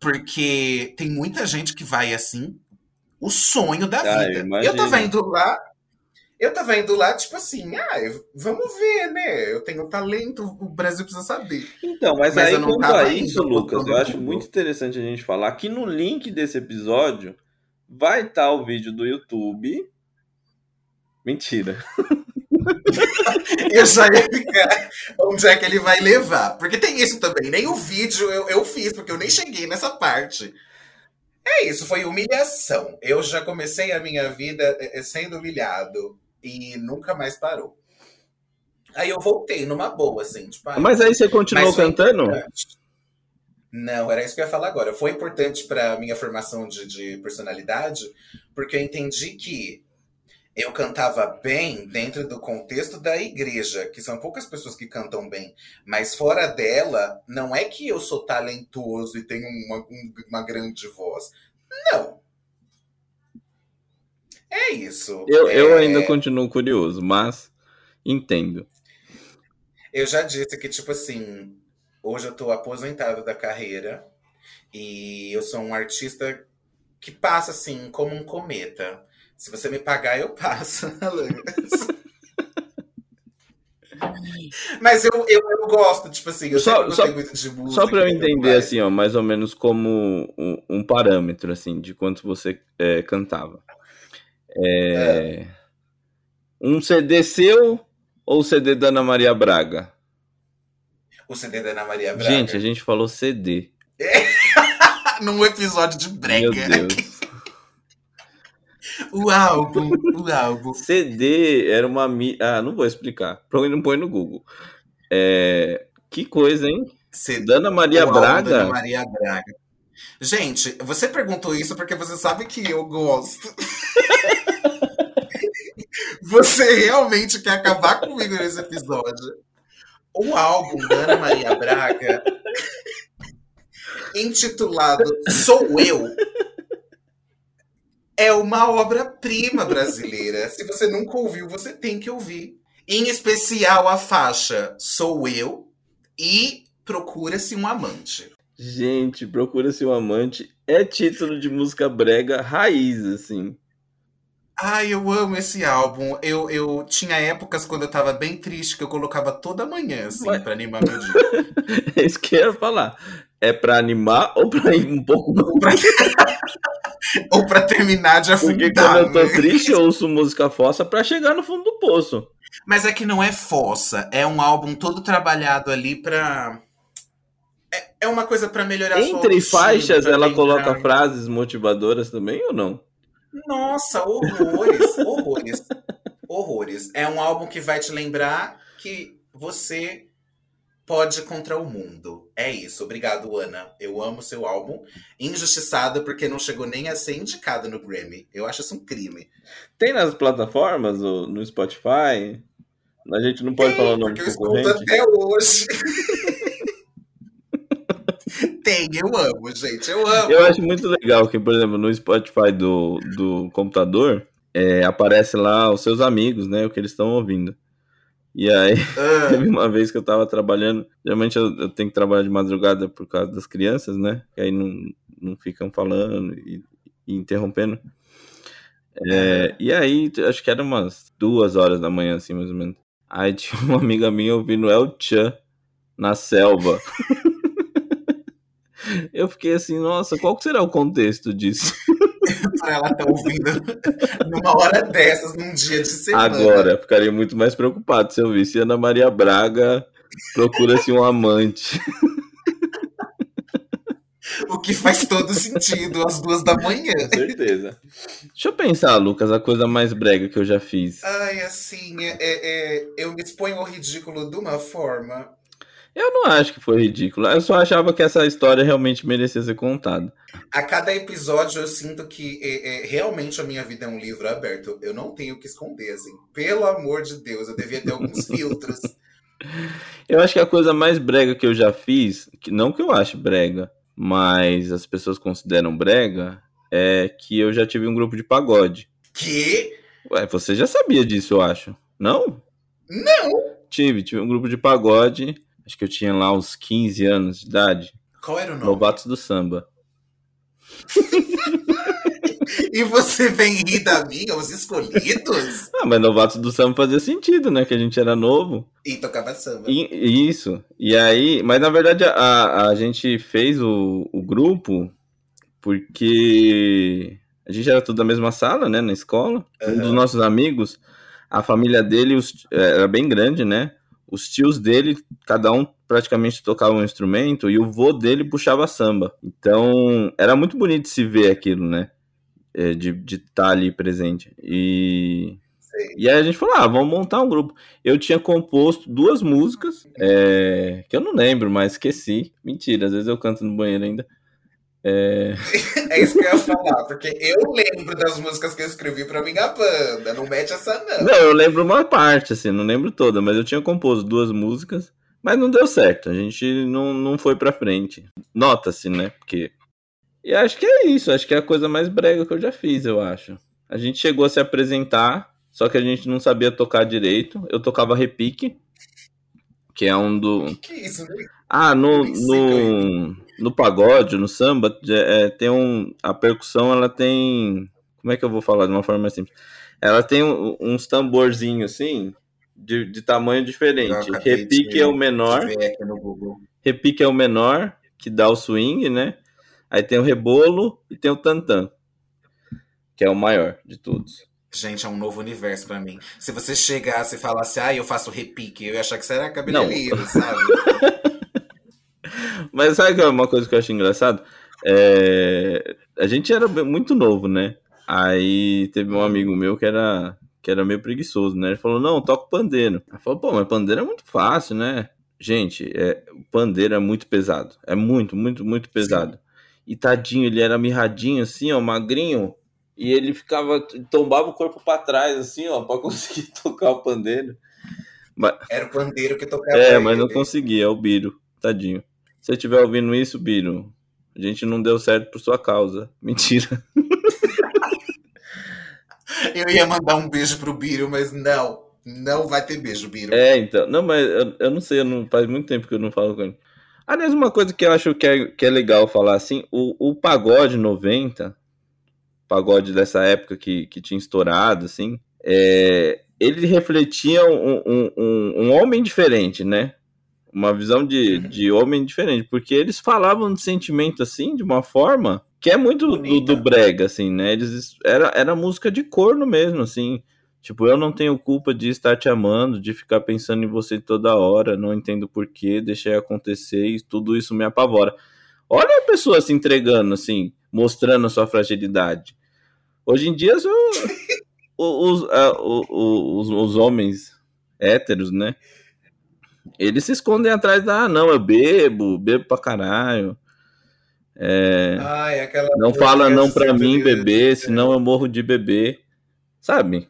Porque tem muita gente que vai assim, o sonho da Ah, eu vida. imagino. eu tava indo lá, Eu tava indo lá, tipo assim, ah, vamos ver, né? Eu tenho talento, o Brasil precisa saber. Então, mas, mas aí quanto a isso, Lucas, eu acho muito interessante a gente falar que no link desse episódio vai estar tá o vídeo do YouTube. Mentira. eu já ia ficar onde é que ele vai levar. Porque tem isso também. Nem o vídeo eu, eu fiz, porque eu nem cheguei nessa parte. É isso, foi humilhação. Eu já comecei a minha vida é, é, sendo humilhado e nunca mais parou. Aí eu voltei numa boa, assim. Tipo, mas aí você continuou cantando? Não, era isso que eu ia falar agora. Foi importante para minha formação de, de personalidade, porque eu entendi que eu cantava bem dentro do contexto da igreja, que são poucas pessoas que cantam bem, mas fora dela, não é que eu sou talentoso e tenho uma, uma grande voz. Não. É isso. Eu, é... eu ainda continuo curioso, mas entendo. Eu já disse que, tipo assim, hoje eu tô aposentado da carreira e eu sou um artista que passa, assim, como um cometa se você me pagar, eu passo. Mas eu, eu, eu, gosto, tipo assim, eu só, gostei só, muito de música. Só para eu entender, assim, ó, mais ou menos como um, um parâmetro, assim, de quanto você é, cantava. É, é. Um CD seu ou CD da Ana Maria Braga? O CD da Ana Maria Braga. Gente, a gente falou CD. Num episódio de brega. Meu Deus. O álbum, o álbum. CD era uma. Ah, não vou explicar. Não põe no Google. É... Que coisa, hein? CD, Dana Maria Braga. Dana Maria Braga. Gente, você perguntou isso porque você sabe que eu gosto. você realmente quer acabar comigo nesse episódio. O álbum da Ana Maria Braga, intitulado Sou Eu, é uma obra-prima brasileira. Se você nunca ouviu, você tem que ouvir. Em especial a faixa Sou Eu e Procura-se um Amante. Gente, Procura-se um Amante é título de música brega raiz, assim. Ai, eu amo esse álbum. Eu, eu tinha épocas quando eu tava bem triste que eu colocava toda manhã, assim, Mas... pra animar meu dia. é isso que eu ia falar. É pra animar ou pra ir um pouco. Pra... ou para terminar de afundar. Porque quando eu tô né? triste, eu ouço música fossa para chegar no fundo do poço. Mas é que não é fossa, é um álbum todo trabalhado ali pra. É, é uma coisa para melhorar Entre faixas, ela coloca frases motivadoras também ou não? Nossa, horrores, horrores, horrores. É um álbum que vai te lembrar que você pode contra o mundo. É isso. Obrigado, Ana. Eu amo seu álbum. Injustiçada porque não chegou nem a ser indicado no Grammy. Eu acho isso um crime. Tem nas plataformas, no Spotify? A gente não pode Tem, falar o nome porque eu escuto até hoje. Tem, eu amo, gente. Eu amo. Eu acho muito legal que, por exemplo, no Spotify do, do computador, é, aparece lá os seus amigos, né? O que eles estão ouvindo. E aí, ah. teve uma vez que eu tava trabalhando. Geralmente eu, eu, tenho que trabalhar de madrugada por causa das crianças, né? Que aí não, não ficam falando e, e interrompendo. É, e aí, acho que era umas duas horas da manhã, assim, mais ou menos. Aí tinha uma amiga minha ouvindo El Chan na selva. eu fiquei assim, nossa, qual será o contexto disso? ela estar tá ouvindo numa hora dessas, num dia de semana. Agora, ficaria muito mais preocupado se eu visse Ana Maria Braga procura-se um amante. O que faz todo sentido às duas da manhã. Com certeza. Deixa eu pensar, Lucas, a coisa mais brega que eu já fiz. Ai, assim, é, é, é eu me exponho ao ridículo de uma forma eu não acho que foi ridículo. Eu só achava que essa história realmente merecia ser contada. A cada episódio eu sinto que é, é, realmente a minha vida é um livro aberto. Eu não tenho o que esconder, assim. Pelo amor de Deus, eu devia ter alguns filtros. Eu acho que a coisa mais brega que eu já fiz, que não que eu ache brega, mas as pessoas consideram brega, é que eu já tive um grupo de pagode. Que? Ué, você já sabia disso, eu acho. Não? Não. Tive, tive um grupo de pagode Acho que eu tinha lá uns 15 anos de idade. Qual era o nome? Novatos do Samba. E você vem rir da minha, os escolhidos? Ah, mas Novatos do Samba fazia sentido, né? Que a gente era novo. E tocava samba. E, isso. E aí, mas na verdade a, a gente fez o, o grupo porque a gente era tudo da mesma sala, né? Na escola. Uhum. Um dos nossos amigos, a família dele os, é, era bem grande, né? Os tios dele, cada um praticamente tocava um instrumento e o vô dele puxava samba. Então, era muito bonito se ver aquilo, né? É, de estar tá ali presente. E. E aí a gente falou, ah, vamos montar um grupo. Eu tinha composto duas músicas, é, que eu não lembro, mas esqueci. Mentira, às vezes eu canto no banheiro ainda. É... é isso que eu ia falar, porque eu lembro das músicas que eu escrevi pra minha banda, não mete essa não. Não, eu lembro uma parte, assim, não lembro toda, mas eu tinha composto duas músicas, mas não deu certo, a gente não, não foi pra frente. Nota-se, né, porque... E acho que é isso, acho que é a coisa mais brega que eu já fiz, eu acho. A gente chegou a se apresentar, só que a gente não sabia tocar direito, eu tocava repique, que é um do... Que isso, né? Ah, no, no, no pagode, no samba, é, tem um. A percussão ela tem. Como é que eu vou falar de uma forma mais simples? Ela tem um, uns tamborzinhos assim, de, de tamanho diferente. Repique é o menor. Repique é o menor, que dá o swing, né? Aí tem o rebolo e tem o tantã, que é o maior de todos. Gente, é um novo universo para mim. Se você chegasse e falasse, ah, eu faço repique, eu ia achar que você era cabeleireiro, sabe? Mas sabe que é uma coisa que eu acho engraçado? É... A gente era muito novo, né? Aí teve um amigo meu que era, que era meio preguiçoso, né? Ele falou, não, toco pandeiro. Ele falou, pô, mas pandeiro é muito fácil, né? Gente, é, o pandeiro é muito pesado. É muito, muito, muito pesado. Sim. E tadinho, ele era mirradinho assim, ó, magrinho. E ele ficava, tombava o corpo para trás, assim, ó, pra conseguir tocar o pandeiro. Mas... Era o pandeiro que tocava. É, mas não conseguia, é o Biro, tadinho. Se você estiver ouvindo isso, Biro, a gente não deu certo por sua causa. Mentira. Eu ia mandar um beijo pro Biro, mas não. Não vai ter beijo, Biro. É, então. Não, mas eu, eu não sei, eu não, faz muito tempo que eu não falo com ele. Aliás, uma coisa que eu acho que é, que é legal falar assim, o, o pagode 90, pagode dessa época que, que tinha estourado, assim, é, ele refletia um, um, um, um homem diferente, né? Uma visão de, uhum. de homem diferente, porque eles falavam de sentimento assim, de uma forma que é muito do, do, brega, assim, né? Eles, era, era música de corno mesmo, assim. Tipo, eu não tenho culpa de estar te amando, de ficar pensando em você toda hora, não entendo porquê, deixei acontecer e tudo isso me apavora. Olha a pessoa se entregando, assim, mostrando a sua fragilidade. Hoje em dia, os, os, os, os homens héteros, né? Eles se escondem atrás da, ah, não, eu bebo, bebo pra caralho. É, Ai, não fala não pra mim beber, senão eu morro de beber. Sabe?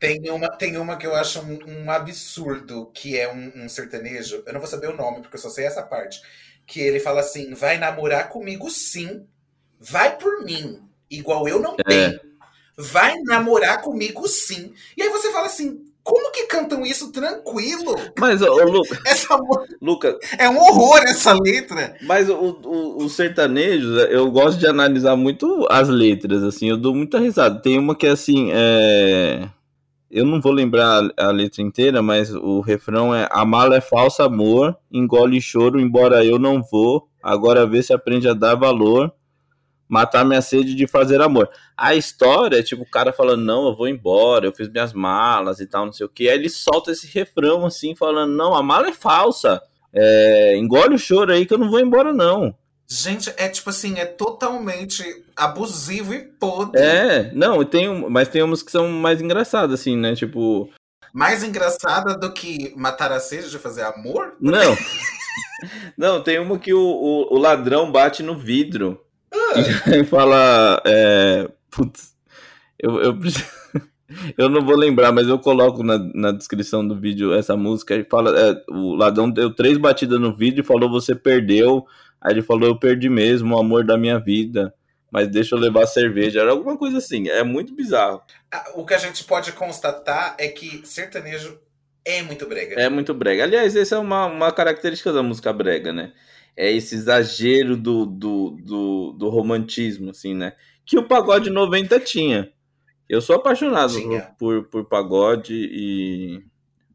Tem uma, tem uma que eu acho um, um absurdo, que é um, um, sertanejo. Eu não vou saber o nome, porque eu só sei essa parte. Que ele fala assim: vai namorar comigo sim. Vai por mim. Igual eu não é. tenho. Vai namorar comigo sim. E aí você fala assim: como que cantam isso tranquilo? Mas, ô, Luca, essa, Luca. É um horror essa letra. Mas o, o, o sertanejo, eu gosto de analisar muito as letras, assim, eu dou muita risada. Tem uma que é assim, é... eu não vou lembrar a letra inteira, mas o refrão é: A mala é falsa, amor, engole choro, embora eu não vou. Agora vê se aprende a dar valor matar minha sede de fazer amor. A história é tipo o cara falando, não, eu vou embora, eu fiz minhas malas e tal, não sei o que. Aí ele solta esse refrão assim, falando, não, a mala é falsa. É, engole o choro aí que eu não vou embora, não. Gente, é tipo assim, é totalmente abusivo e podre. É, não, tem, mas tem umas que são mais engraçadas, assim, né? Tipo. Mais engraçada do que matar a sede de fazer amor? Não. não, tem uma que o, o, o ladrão bate no vidro. E fala. É, putz, eu, eu, eu não vou lembrar, mas eu coloco na, na descrição do vídeo essa música. E fala: é, o ladrão deu três batidas no vídeo e falou: Você perdeu. Aí ele falou: Eu perdi mesmo, o amor da minha vida. Mas deixa eu levar cerveja. Era alguma coisa assim. É muito bizarro. Ah, o que a gente pode constatar é que sertanejo é muito brega. É muito brega. Aliás, essa é uma, uma característica da música brega, né? É esse exagero do, do, do, do romantismo, assim, né? Que o pagode 90 tinha. Eu sou apaixonado por, por, por, pagode e.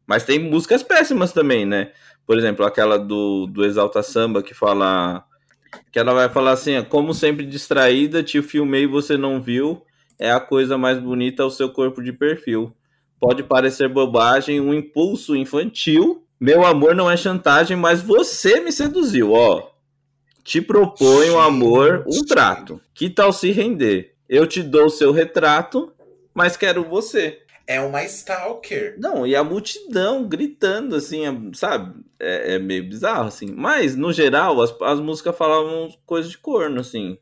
Mas tem músicas péssimas também, né? Por exemplo, aquela do, do Exalta Samba que fala. Que ela vai falar assim: como sempre distraída, te filmei e você não viu. É a coisa mais bonita o seu corpo de perfil. Pode parecer bobagem, um impulso infantil. Meu amor não é chantagem, mas você me seduziu, ó. Te proponho amor, um trato. Que tal se render? Eu te dou o seu retrato, mas quero você. É uma stalker. Não, e a multidão gritando, assim, sabe? É, é meio bizarro, assim. Mas, no geral, as, as músicas falavam coisa de corno, assim.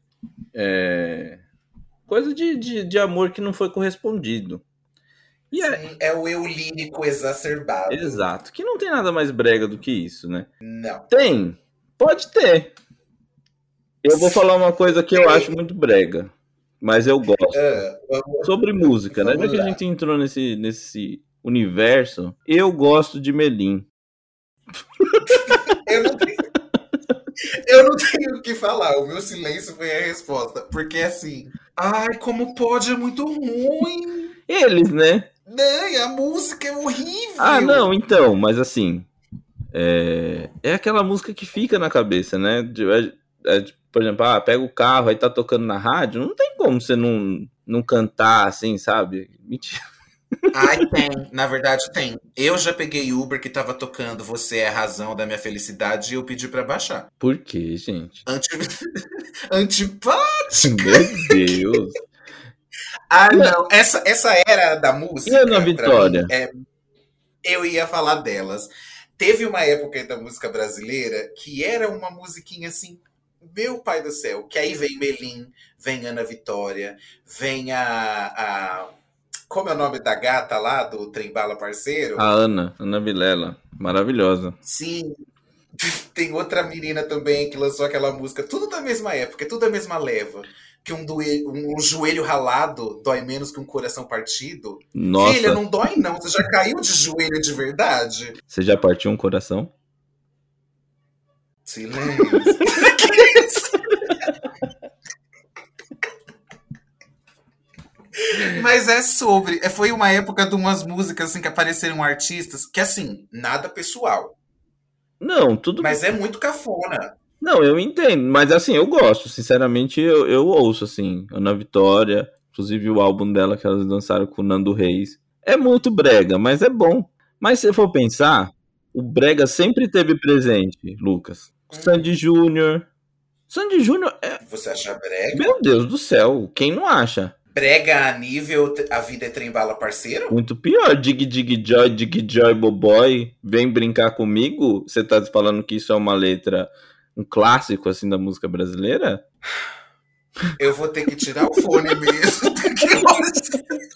É... Coisa de, de, de amor que não foi correspondido. E é... É o eu lírico exacerbado. Exato. Que não tem nada mais brega do que isso, né? Não. Tem. Pode ter. Eu vou falar uma coisa que eu acho muito brega, mas eu gosto. É, vamos, Sobre música, né? Já que a gente entrou nesse, nesse universo, eu gosto de Melim. eu, não tenho, eu não tenho o que falar. O meu silêncio foi a resposta. Porque assim, ai, como pode, é muito ruim. Eles, né? Não, a música é horrível. Ah, não, então, mas assim. É, é aquela música que fica na cabeça, né? É, é, por exemplo, ah, pega o carro, aí tá tocando na rádio, não tem como você não, não cantar assim, sabe? Mentira. Ai, tem. Na verdade, tem. Eu já peguei Uber que tava tocando Você é a Razão da Minha Felicidade e eu pedi pra baixar. Por quê, gente? Anti... Antipática! Meu Deus! Ah, não. Essa, essa era da música. E Ana Vitória? Mim, é... Eu ia falar delas. Teve uma época da música brasileira que era uma musiquinha assim meu pai do céu, que aí vem Melim, vem Ana Vitória, vem a, a. Como é o nome da gata lá do Trembala Parceiro? A Ana, Ana Vilela. Maravilhosa. Sim. Tem outra menina também que lançou aquela música, tudo da mesma época, tudo da mesma leva. Que um, doelho, um joelho ralado dói menos que um coração partido. Nossa. Filha, não dói não. Você já caiu de joelho de verdade? Você já partiu um coração? Silêncio. que isso? Mas é sobre. É, foi uma época de umas músicas assim que apareceram artistas que, assim, nada pessoal. Não, tudo. Mas é muito cafona. Não, eu entendo. Mas assim, eu gosto. Sinceramente, eu, eu ouço, assim. Ana Vitória. Inclusive o álbum dela que elas lançaram com o Nando Reis. É muito brega, mas é bom. Mas se for pensar, o brega sempre teve presente, Lucas. Sandy Júnior. Sandy Júnior é. Você acha brega? Meu Deus do céu, quem não acha? Brega a nível A Vida é Trembala Parceiro? Muito pior. Dig Dig Joy, Dig Joy Boboy, vem brincar comigo? Você tá falando que isso é uma letra, um clássico assim da música brasileira? Eu vou ter que tirar o fone mesmo, hoje...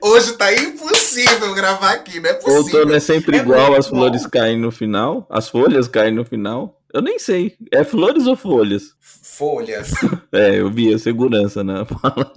Hoje tá impossível gravar aqui, não é possível. Outono é sempre é igual, as flores caem no final, as folhas caem no final. Eu nem sei, é flores ou folhas? Folhas. é, eu vi a segurança na fala.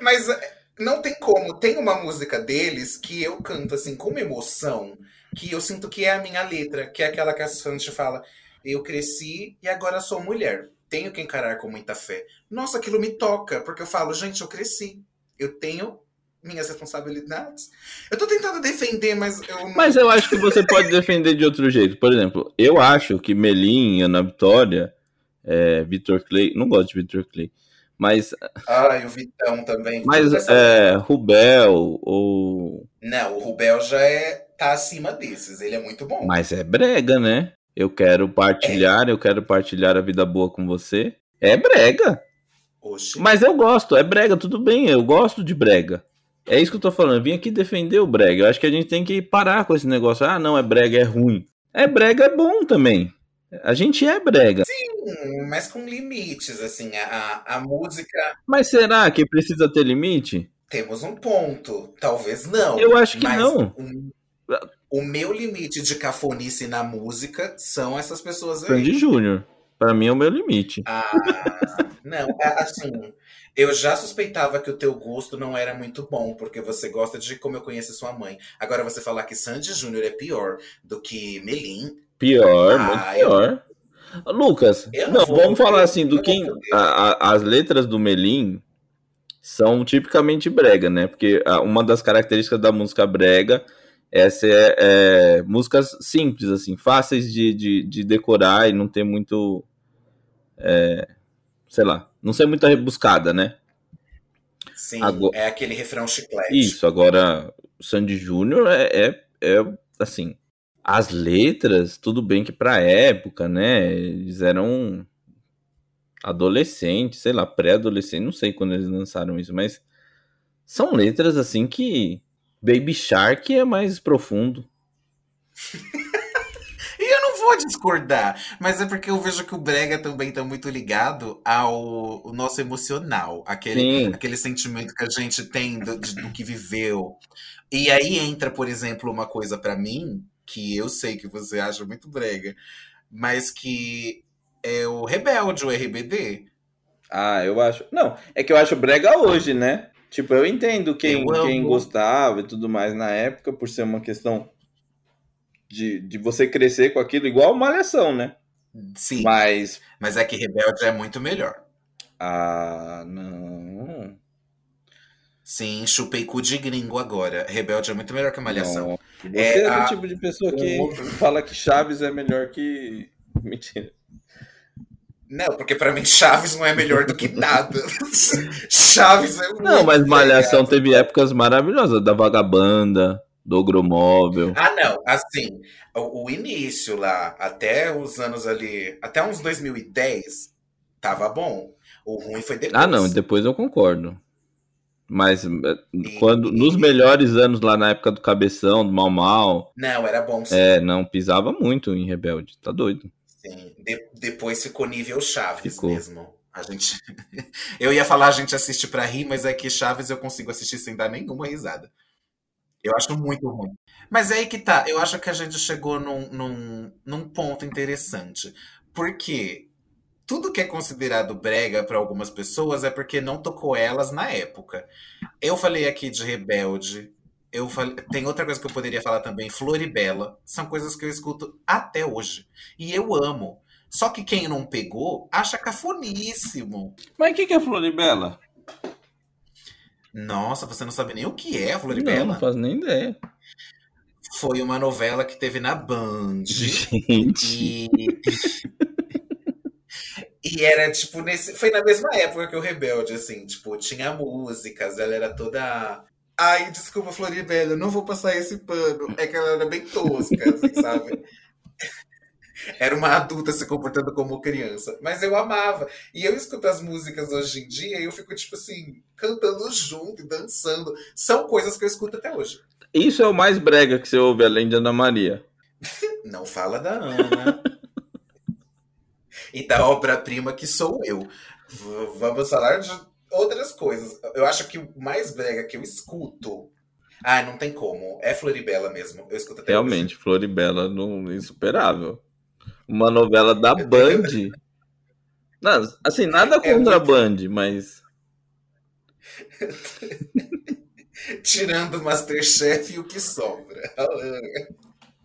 Mas eh, não tem como, tem uma música deles que eu canto assim com emoção, que eu sinto que é a minha letra, que é aquela que a Sandy fala: Eu cresci e agora sou mulher tenho que encarar com muita fé. Nossa, aquilo me toca, porque eu falo, gente, eu cresci. Eu tenho minhas responsabilidades. Eu tô tentando defender, mas eu não... Mas eu acho que você pode defender de outro jeito. Por exemplo, eu acho que Melim, Ana Vitória, é, Vitor Clay, não gosto de Vitor Clay, mas... Ah, e o Vitão também. Mas é, Rubel ou... Não, o Rubel já é, tá acima desses, ele é muito bom. Mas é brega, né? Eu quero partilhar, é. eu quero partilhar a vida boa com você. É brega. Oxi. Mas eu gosto, é brega, tudo bem, eu gosto de brega. É isso que eu tô falando, eu vim aqui defender o brega. Eu acho que a gente tem que parar com esse negócio. Ah, não, é brega, é ruim. É brega, é bom também. A gente é brega. Sim, mas com limites, assim, a, a música. Mas será que precisa ter limite? Temos um ponto. Talvez não. Eu acho que não. Um, o meu limite de cafonice na música são essas pessoas aí. Sandy Júnior. Para mim é o meu limite. Ah, não, é assim, eu já suspeitava que o teu gosto não era muito bom, porque você gosta de como eu conheço sua mãe. Agora você falar que Sandy Júnior é pior do que Melim. Pior, ah, muito pior. Eu... Lucas, eu não, não vamos falar assim, do que a, a, as letras do Melim são tipicamente brega, né? Porque uma das características da música brega essa é, é, músicas simples, assim, fáceis de, de, de, decorar e não ter muito. É, sei lá, não ser muito rebuscada, né? Sim, agora, é aquele refrão chiclete. Isso, agora, o Sandy Júnior é, é, é, assim. As letras, tudo bem que pra época, né? Eles eram adolescentes, sei lá, pré-adolescente, não sei quando eles lançaram isso, mas são letras assim que Baby Shark é mais profundo. e eu não vou discordar, mas é porque eu vejo que o Brega também está muito ligado ao nosso emocional, aquele, aquele sentimento que a gente tem do, de, do que viveu. E aí entra, por exemplo, uma coisa para mim, que eu sei que você acha muito brega, mas que é o Rebelde, o RBD. Ah, eu acho. Não, é que eu acho brega hoje, né? Tipo, eu entendo quem, eu quem gostava e tudo mais na época, por ser uma questão de, de você crescer com aquilo, igual Malhação, né? Sim. Mas. Mas é que Rebelde é muito melhor. Ah, não. Sim, chupei cu de gringo agora. Rebelde é muito melhor que Malhação. Não. Você é, é a... tipo de pessoa que fala que Chaves é melhor que. Mentira. Não, porque para mim Chaves não é melhor do que nada. Chaves é muito Não, mas Malhação teve épocas maravilhosas, da Vagabanda, do Ogromóvel. Ah, não, assim, o, o, início lá, até os anos ali, até uns 2010, tava bom. O ruim foi depois. Ah, não, depois eu concordo. Mas eh, e, quando e... nos melhores anos lá na época do Cabeção, do Mal Mal. Não, era bom sim. É, não, pisava muito em Rebelde, tá doido. Sim. De, depois ficou nível Chaves ficou. mesmo. A gente. eu ia falar a gente assiste para rir, mas é que Chaves eu consigo assistir sem dar nenhuma risada. Eu acho muito ruim. Mas é aí que tá. Eu acho que a gente chegou num, num, num ponto interessante. Porque tudo que é considerado brega para algumas pessoas é porque não tocou elas na época. Eu falei aqui de Rebelde, eu falei, tem outra coisa que eu poderia falar também, Floribela. São coisas que eu escuto até hoje. E eu amo. Só que quem não pegou acha cafoníssimo. Mas o que, que é Floribela? Nossa, você não sabe nem o que é Floribela? Não, não faz nem ideia. Foi uma novela que teve na Band. Gente. E... e era tipo nesse. Foi na mesma época que o Rebelde, assim, tipo, tinha músicas, ela era toda Ai, desculpa, Floribela, não vou passar esse pano. É que ela era bem tosca, assim, sabe? Era uma adulta se comportando como criança. Mas eu amava. E eu escuto as músicas hoje em dia e eu fico, tipo assim, cantando junto e dançando. São coisas que eu escuto até hoje. Isso é o mais brega que você ouve além de Ana Maria. Não fala da Ana. e da obra-prima que sou eu. V vamos falar de outras coisas. Eu acho que o mais brega que eu escuto. Ah, não tem como. É Floribela mesmo. Eu escuto até Realmente, hoje. Floribela não insuperável. Uma novela da Band. Não, assim, nada é contra é a Band, mas. Tirando o Masterchef e o que sobra.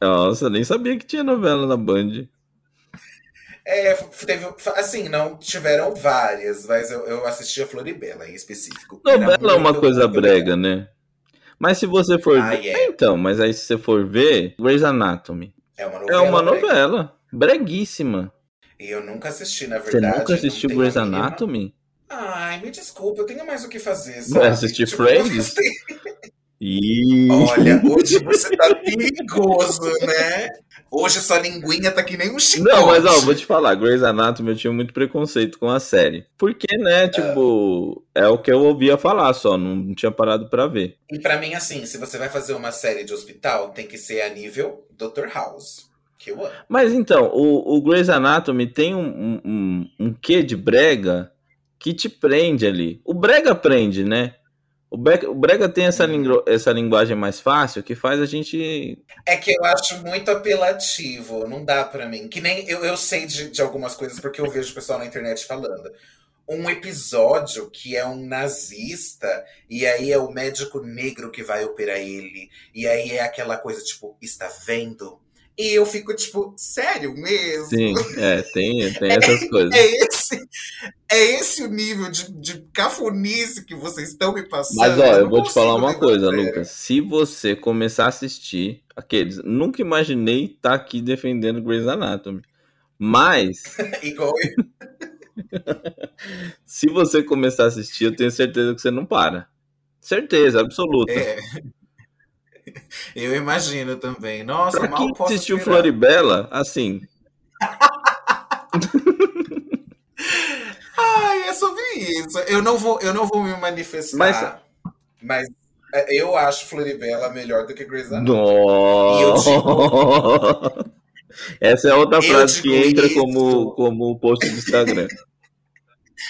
Nossa, nem sabia que tinha novela na Band. É, teve, assim, não tiveram várias, mas eu, eu assisti a Floribela em específico. Novela é uma coisa brega, né? Mas se você for ah, ver. É. Então, mas aí se você for ver, Grey's Anatomy. É uma novela. É uma novela. Breguíssima. E eu nunca assisti, na verdade. Você nunca assistiu Grey's Anatomy? Ai, me desculpa, eu tenho mais o que fazer. Sabe? Vai assistir tipo, Friends? E... Olha, hoje você tá perigoso, né? Hoje sua linguinha tá que nem um chicote. Não, mas ó, vou te falar, Grey's Anatomy eu tinha muito preconceito com a série. Porque, né, tipo, é o que eu ouvia falar só, não tinha parado para ver. E para mim, assim, se você vai fazer uma série de hospital, tem que ser a nível Dr. House. Que eu amo. Mas então, o, o Grey's Anatomy tem um, um, um quê de brega que te prende ali. O brega prende, né? O Brega, o Brega tem essa, essa linguagem mais fácil que faz a gente. É que eu acho muito apelativo, não dá para mim. Que nem eu, eu sei de, de algumas coisas porque eu vejo o pessoal na internet falando um episódio que é um nazista, e aí é o médico negro que vai operar ele. E aí é aquela coisa, tipo, está vendo? E eu fico, tipo, sério mesmo? Sim, é, tem, tem essas é, coisas. É esse, é esse o nível de, de cafonice que vocês estão me passando. Mas, ó, eu, eu vou te falar uma coisa, Lucas. Se você começar a assistir aqueles. Nunca imaginei estar tá aqui defendendo Grey's Anatomy. Mas. Igual eu. Se você começar a assistir, eu tenho certeza que você não para. Certeza, absoluta. É. Eu imagino também. Nossa, pra mal quem posso assistiu esperar. Floribela, assim. Ai, é sobre isso. Eu não vou, eu não vou me manifestar, Mas- mas, é, eu acho Floribela melhor do que Grey's Anatomy. Nossa! Essa é outra frase que entra isso. como, como post do Instagram.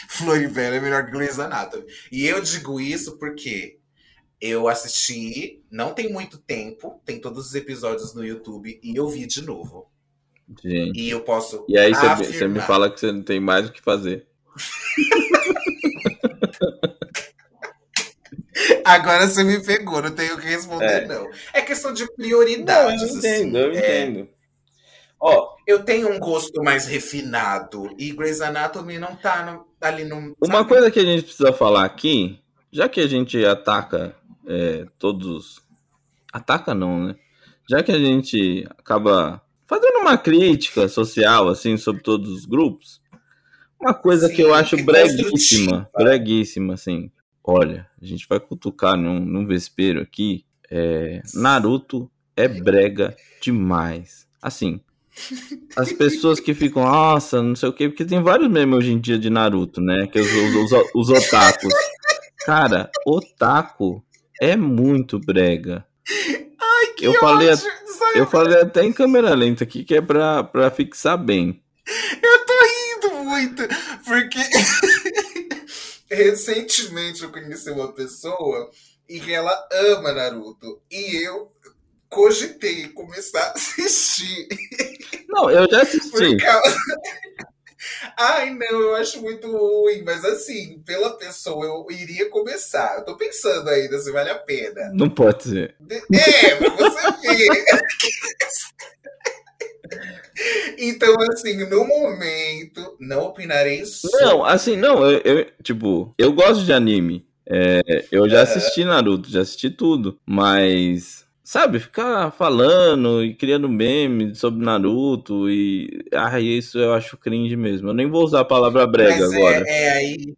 Floribela é melhor que Grey's Anatomy. E eu digo isso porque eu assisti, não tem muito tempo, tem todos os episódios no YouTube e eu vi de novo. Gente. E eu posso E aí você, me fala que você não tem mais o que fazer. Agora você me pegou, não tenho o que responder, É. não. É questão de prioridades. eu entendo, eu assim. É, entendo. Ó, eu tenho um gosto mais refinado e Grey's Anatomy não tá no- ali no. uma sabe? coisa que a gente precisa falar aqui, já que a gente ataca é, todos. Ataca não, né? Já que a gente acaba fazendo uma crítica social, assim, sobre todos os grupos, uma coisa Sim, que eu acho que breguíssima, breguíssima, assim. Olha, a gente vai cutucar num, num vespeiro aqui. é, Naruto é brega demais. Assim, as pessoas que ficam, nossa, não sei o quê, porque tem vários memes hoje em dia de Naruto, né? Que os, os, os, os otakus. Cara, otaku é muito brega. Ai, que eu falei ódio, sabe? Eu falei até em câmera lenta aqui, que é pra, pra fixar bem. Eu tô rindo muito, porque recentemente eu conheci uma pessoa e ela ama Naruto. E eu cogitei começar a assistir. Não, eu já Por assisti. causa... Ai, não, eu acho muito ruim, mas assim, pela pessoa eu iria começar. Eu tô pensando ainda se vale a pena. Não pode ser. É, pra você ver. Então, assim, no momento, não opinarei sobre. Não, assim, não, eu, eu- tipo, eu gosto de anime. É, eu já assisti Naruto, já assisti tudo, mas, sabe, ficar falando e criando memes sobre Naruto e. Ai, isso eu acho cringe mesmo. Eu nem vou usar a palavra brega Mas agora. É, é aí.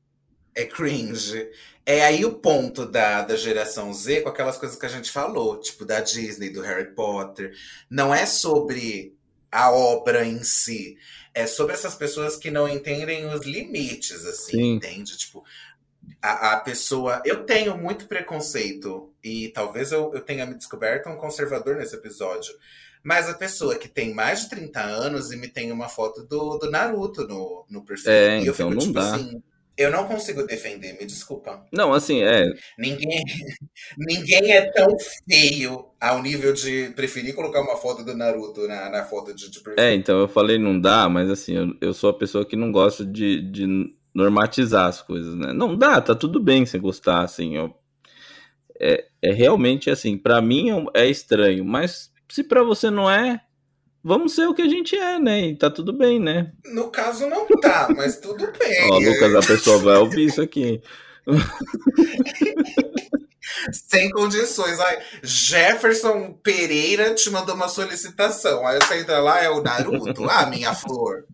É cringe. É aí o ponto da, da geração Z com aquelas coisas que a gente falou, tipo da Disney, do Harry Potter. Não é sobre a obra em si. É sobre essas pessoas que não entendem os limites, assim, Sim. entende? Tipo, a, a pessoa. Eu tenho muito preconceito, e talvez eu, eu tenha me descoberto um conservador nesse episódio. Mas a pessoa que tem mais de 30 anos e me tem uma foto do, do Naruto no, no perfil. É, e eu então fico, não tipo dá. assim, eu não consigo defender, me desculpa. Não, assim, é. Ninguém, ninguém é tão feio ao nível de preferir colocar uma foto do Naruto na, na foto de, de perfil. É, então eu falei não dá, mas assim, eu, eu sou a pessoa que não gosta de, de normatizar as coisas, né? Não dá, tá tudo bem você gostar, assim. eu- é, é realmente assim, pra mim é é estranho, mas se pra você não é, vamos ser o que a gente é, né? E tá tudo bem, né? No caso, não tá, mas tudo bem. Ó, Lucas, a pessoa vai ouvir isso aqui. Sem condições. Ai, Jefferson Pereira te mandou uma solicitação. Aí você entra lá, é o Naruto. Ah, minha flor.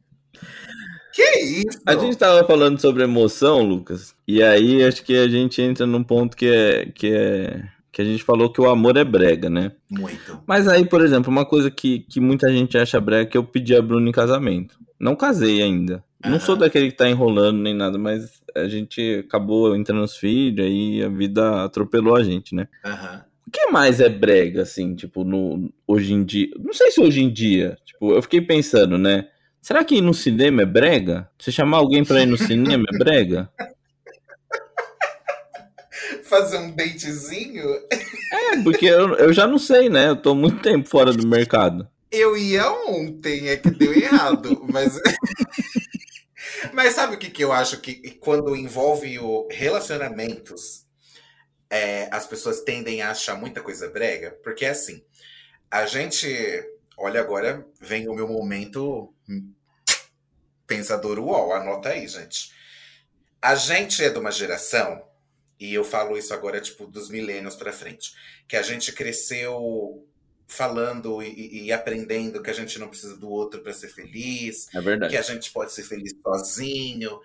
Que isso? A gente tava falando sobre emoção, Lucas, e aí acho que a gente entra num ponto que é que é que a gente falou que o amor é brega, né? Muito. Mas aí, por exemplo, uma coisa que, que muita gente acha brega é que eu pedi a Bruna em casamento. Não casei ainda. Não Aham. sou daquele que tá enrolando nem nada, mas a gente acabou entrando nos filhos, aí a vida atropelou a gente, né? Aham. O que mais é brega, assim, tipo, no, hoje em dia? Não sei se hoje em dia. Tipo, eu fiquei pensando, né? Será que ir no cinema é brega? Você chamar alguém pra ir no cinema é brega? Fazer um datezinho? É, porque eu, eu já não sei, né? Eu tô muito tempo fora do mercado. Eu ia ontem, é que deu errado, mas. mas sabe o que, que eu acho que quando envolve o relacionamentos, é, as pessoas tendem a achar muita coisa brega? Porque assim, a gente. Olha, agora vem o meu momento pensador UOL, anota aí, gente. A gente é de uma geração e eu falo isso agora, tipo, dos milênios para frente. Que a gente cresceu falando e, e, aprendendo que a gente não precisa do outro para ser feliz. É verdade. Que a gente pode ser feliz sozinho.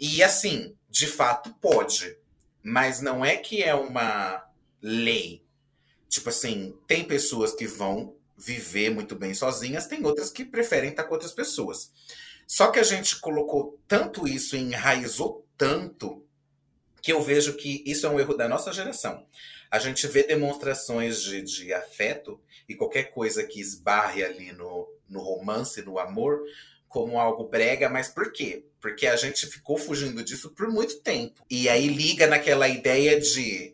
E assim, de fato pode. Mas não é que é uma lei. Tipo assim, tem pessoas que vão viver muito bem sozinhas, tem outras que preferem estar com outras pessoas. Só que a gente colocou tanto isso, enraizou tanto que eu vejo que isso é um erro da nossa geração. A gente vê demonstrações de, de afeto e qualquer coisa que esbarre ali no, no romance, no amor, como algo brega, mas por quê? Porque a gente ficou fugindo disso por muito tempo. E aí liga naquela ideia de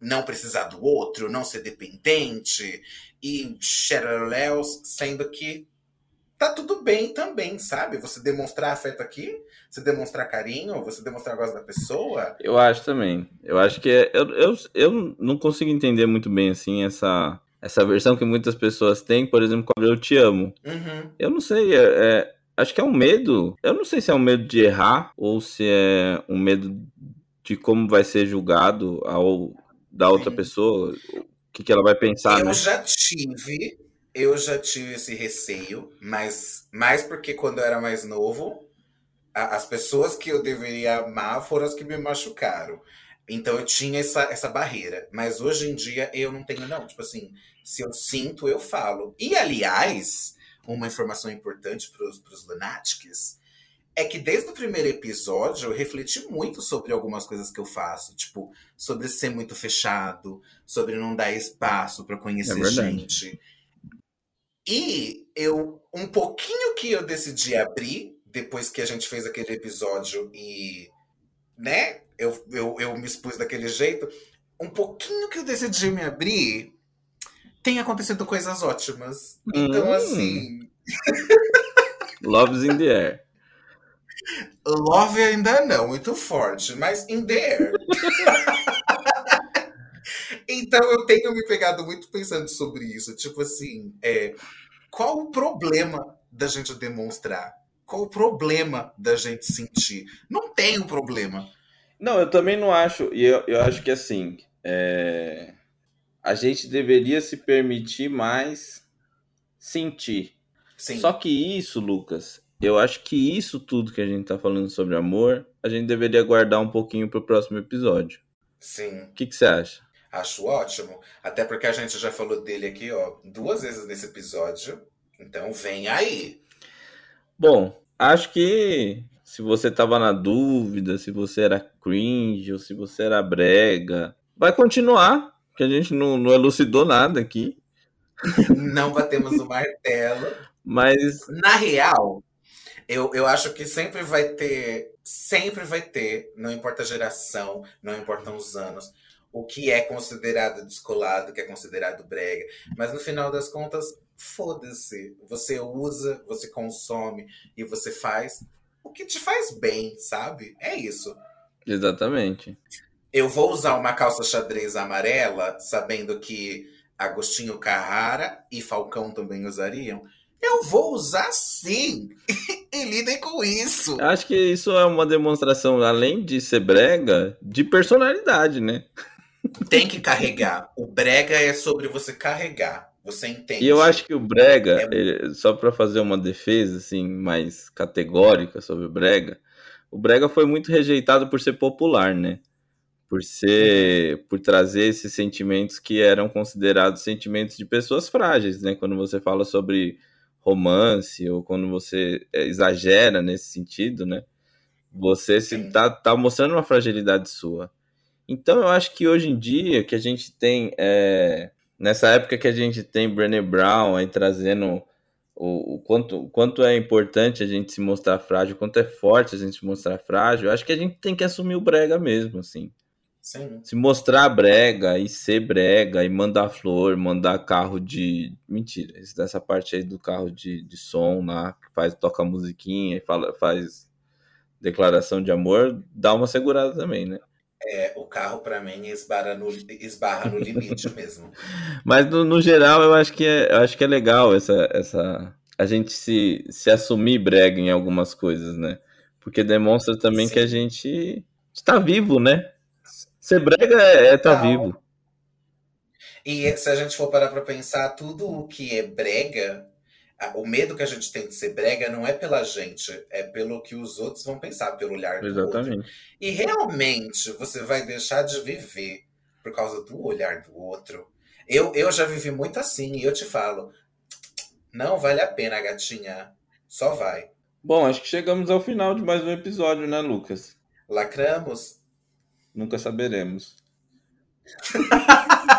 não precisar do outro, não ser dependente e xereléus, sendo que tá tudo bem também, sabe? Você demonstrar afeto aqui, você demonstrar carinho, você demonstrar gosto da pessoa. Eu acho também. Eu acho que é, eu, eu, eu não consigo entender muito bem assim essa essa versão que muitas pessoas têm, por exemplo, com eu te amo. Uhum. Eu não sei, é, é, acho que é um medo. Eu não sei se é um medo de errar ou se é um medo de como vai ser julgado ao da outra Sim. pessoa, o que, que ela vai pensar. Eu né? já tive eu já tive esse receio, mas mais porque quando eu era mais novo, a, as pessoas que eu deveria amar foram as que me machucaram. Então eu tinha essa, essa barreira. Mas hoje em dia eu não tenho, não. Tipo assim, se eu sinto, eu falo. E aliás, uma informação importante para os lunáticos é que desde o primeiro episódio eu refleti muito sobre algumas coisas que eu faço, tipo, sobre ser muito fechado, sobre não dar espaço para conhecer é gente. E eu, um pouquinho que eu decidi abrir, depois que a gente fez aquele episódio e, né, eu, eu, eu me expus daquele jeito, um pouquinho que eu decidi me abrir, tem acontecido coisas ótimas. Então, hum. assim. Love's in the air. Love ainda não, muito forte, mas in the air. então eu tenho me pegado muito pensando sobre isso. Tipo assim, é, qual o problema da gente demonstrar? Qual o problema da gente sentir? Não tem o um problema. Não, eu também não acho. E eu, eu acho que assim, é... a gente deveria se permitir mais sentir. Sim. Só que isso, Lucas, eu acho que isso tudo que a gente tá falando sobre amor, a gente deveria guardar um pouquinho pro próximo episódio. Sim. O que, que você acha? Acho ótimo. Até porque a gente já falou dele aqui, ó, duas vezes nesse episódio. Então vem aí. Bom, acho que se você tava na dúvida se você era cringe ou se você era brega, vai continuar, que a gente não, não elucidou nada aqui. Não batemos o martelo. Mas. Na real, eu, eu acho que sempre vai ter. Sempre vai ter, não importa a geração, não importam os anos, o que é considerado descolado, o que é considerado brega. Mas no final das contas, foda-se. Você usa, você consome e você faz o que te faz bem, sabe? É isso. Exatamente. Eu vou usar uma calça xadrez amarela, sabendo que Agostinho Carrara e Falcão também usariam. Eu vou usar sim! e lidem com isso! Acho que isso é uma demonstração, além de ser brega, de personalidade, né? Tem que carregar. O brega é sobre você carregar. Você entende? E eu acho que o brega, é... ele, só para fazer uma defesa assim mais categórica sobre o brega, o brega foi muito rejeitado por ser popular, né? Por ser, por trazer esses sentimentos que eram considerados sentimentos de pessoas frágeis, né? Quando você fala sobre romance ou quando você é, exagera nesse sentido, né? Você se tá, tá mostrando uma fragilidade sua. Então eu acho que hoje em dia que a gente tem é, nessa época que a gente tem Brené Brown aí trazendo o, o, quanto, o quanto é importante a gente se mostrar frágil, o quanto é forte a gente se mostrar frágil, eu acho que a gente tem que assumir o brega mesmo, assim. Sim. Se mostrar brega e ser brega e mandar flor, mandar carro de. Mentira, dessa parte aí do carro de, de som lá, que faz, toca musiquinha e fala, faz declaração de amor, dá uma segurada também, né? É, o carro para mim esbarra no, esbarra no limite mesmo. Mas no, no, geral eu acho que é, eu acho que é legal essa, essa a gente se, se assumir brega em algumas coisas, né? Porque demonstra também Sim. que a gente está vivo, né? Ser brega é estar tá vivo. E se a gente for parar para pensar, tudo o que é brega o medo que a gente tem de ser brega não é pela gente, é pelo que os outros vão pensar, pelo olhar do Exatamente. outro. E realmente você vai deixar de viver por causa do olhar do outro. Eu, eu já vivi muito assim, e eu te falo, não vale a pena, gatinha. Só vai. Bom, acho que chegamos ao final de mais um episódio, né, Lucas? Lacramos? Nunca saberemos.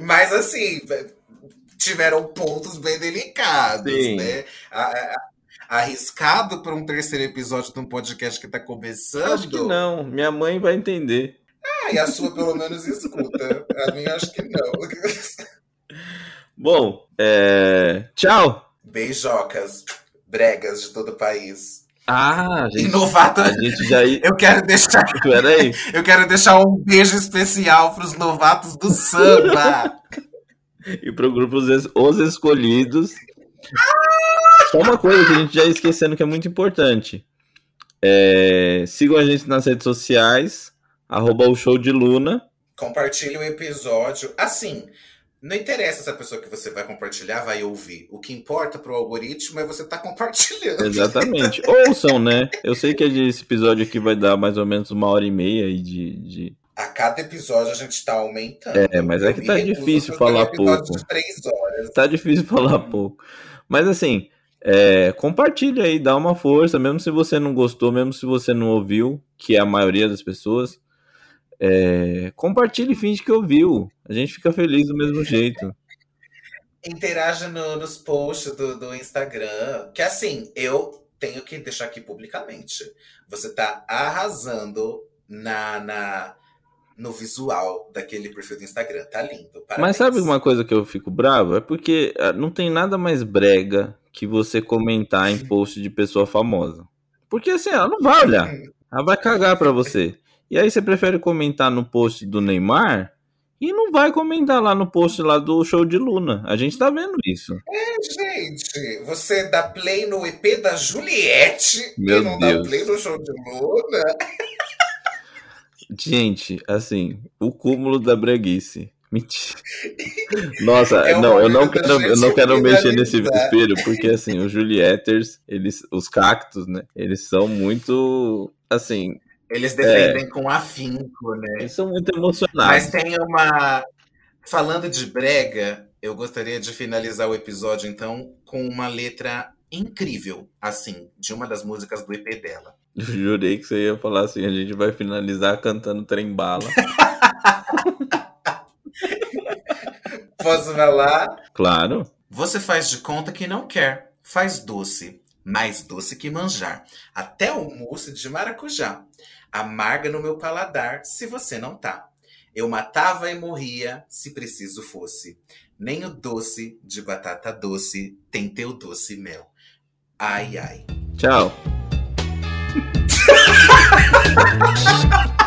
Mas assim, tiveram pontos bem delicados, Sim. né? arriscado para um terceiro episódio de um podcast que está começando? Acho que não. Minha mãe vai entender. Ah, e a sua pelo menos escuta. A minha acho que não. Bom, é... tchau. Beijocas, bregas de todo o país. Ah, gente, novato. A gente já Eu quero deixar. Peraí. Eu quero deixar um beijo especial para os novatos do samba. e para o grupo Os Escolhidos. Só uma coisa que a gente já esquecendo que é muito importante. É... Sigam a gente nas redes sociais, arroba o show de Luna. Compartilhe o episódio. Assim, não interessa se a pessoa que você vai compartilhar vai ouvir. O que importa pro algoritmo é você estar tá compartilhando. Exatamente. Ouçam, né? Eu sei que esse episódio aqui vai dar mais ou menos uma hora e meia aí de, de... A cada episódio a gente está aumentando. É, mas é que tá difícil falar pouco. De três horas. Tá difícil falar pouco. Mas assim, é, compartilha aí, dá uma força, mesmo se você não gostou, mesmo se você não ouviu, que é a maioria das pessoas. É, compartilhe e finge que ouviu. A gente fica feliz do mesmo jeito. Interaja no, nos posts do, do Instagram. Que assim, eu tenho que deixar aqui publicamente. Você tá arrasando na, na, no visual daquele perfil do Instagram. Tá lindo. Parabéns. Mas sabe uma coisa que eu fico bravo? É porque ah, não tem nada mais brega que você comentar em post de pessoa famosa. Porque assim, ela não vai olhar. Ela vai cagar pra você. E aí você prefere comentar no post do Neymar e não vai comentar lá no post lá do show de Luna. A gente tá vendo isso. É, gente, você dá play no EP da Juliette Meu e não Deus. dá play no show de Luna. Gente, assim, o cúmulo da breguice. Mentira. Nossa, é não, eu não quero, eu não quero mexer nesse vespeiro, porque assim, os Julietters, eles, os cactos, né? Eles são muito, assim, eles defendem é. com afinco, né? Eles são muito emocionados. Mas tem uma. Falando de brega, eu gostaria de finalizar o episódio, então, com uma letra incrível, assim, de uma das músicas do EP dela. Jurei que você ia falar assim: a gente vai finalizar cantando Trem Bala. Posso falar? Claro. Você faz de conta que não quer, faz doce, mais doce que manjar, até o mousse de maracujá amarga no meu paladar se você não tá. Eu matava e morria se preciso fosse. Nem o doce de batata doce tem teu doce mel. Ai, ai. Tchau.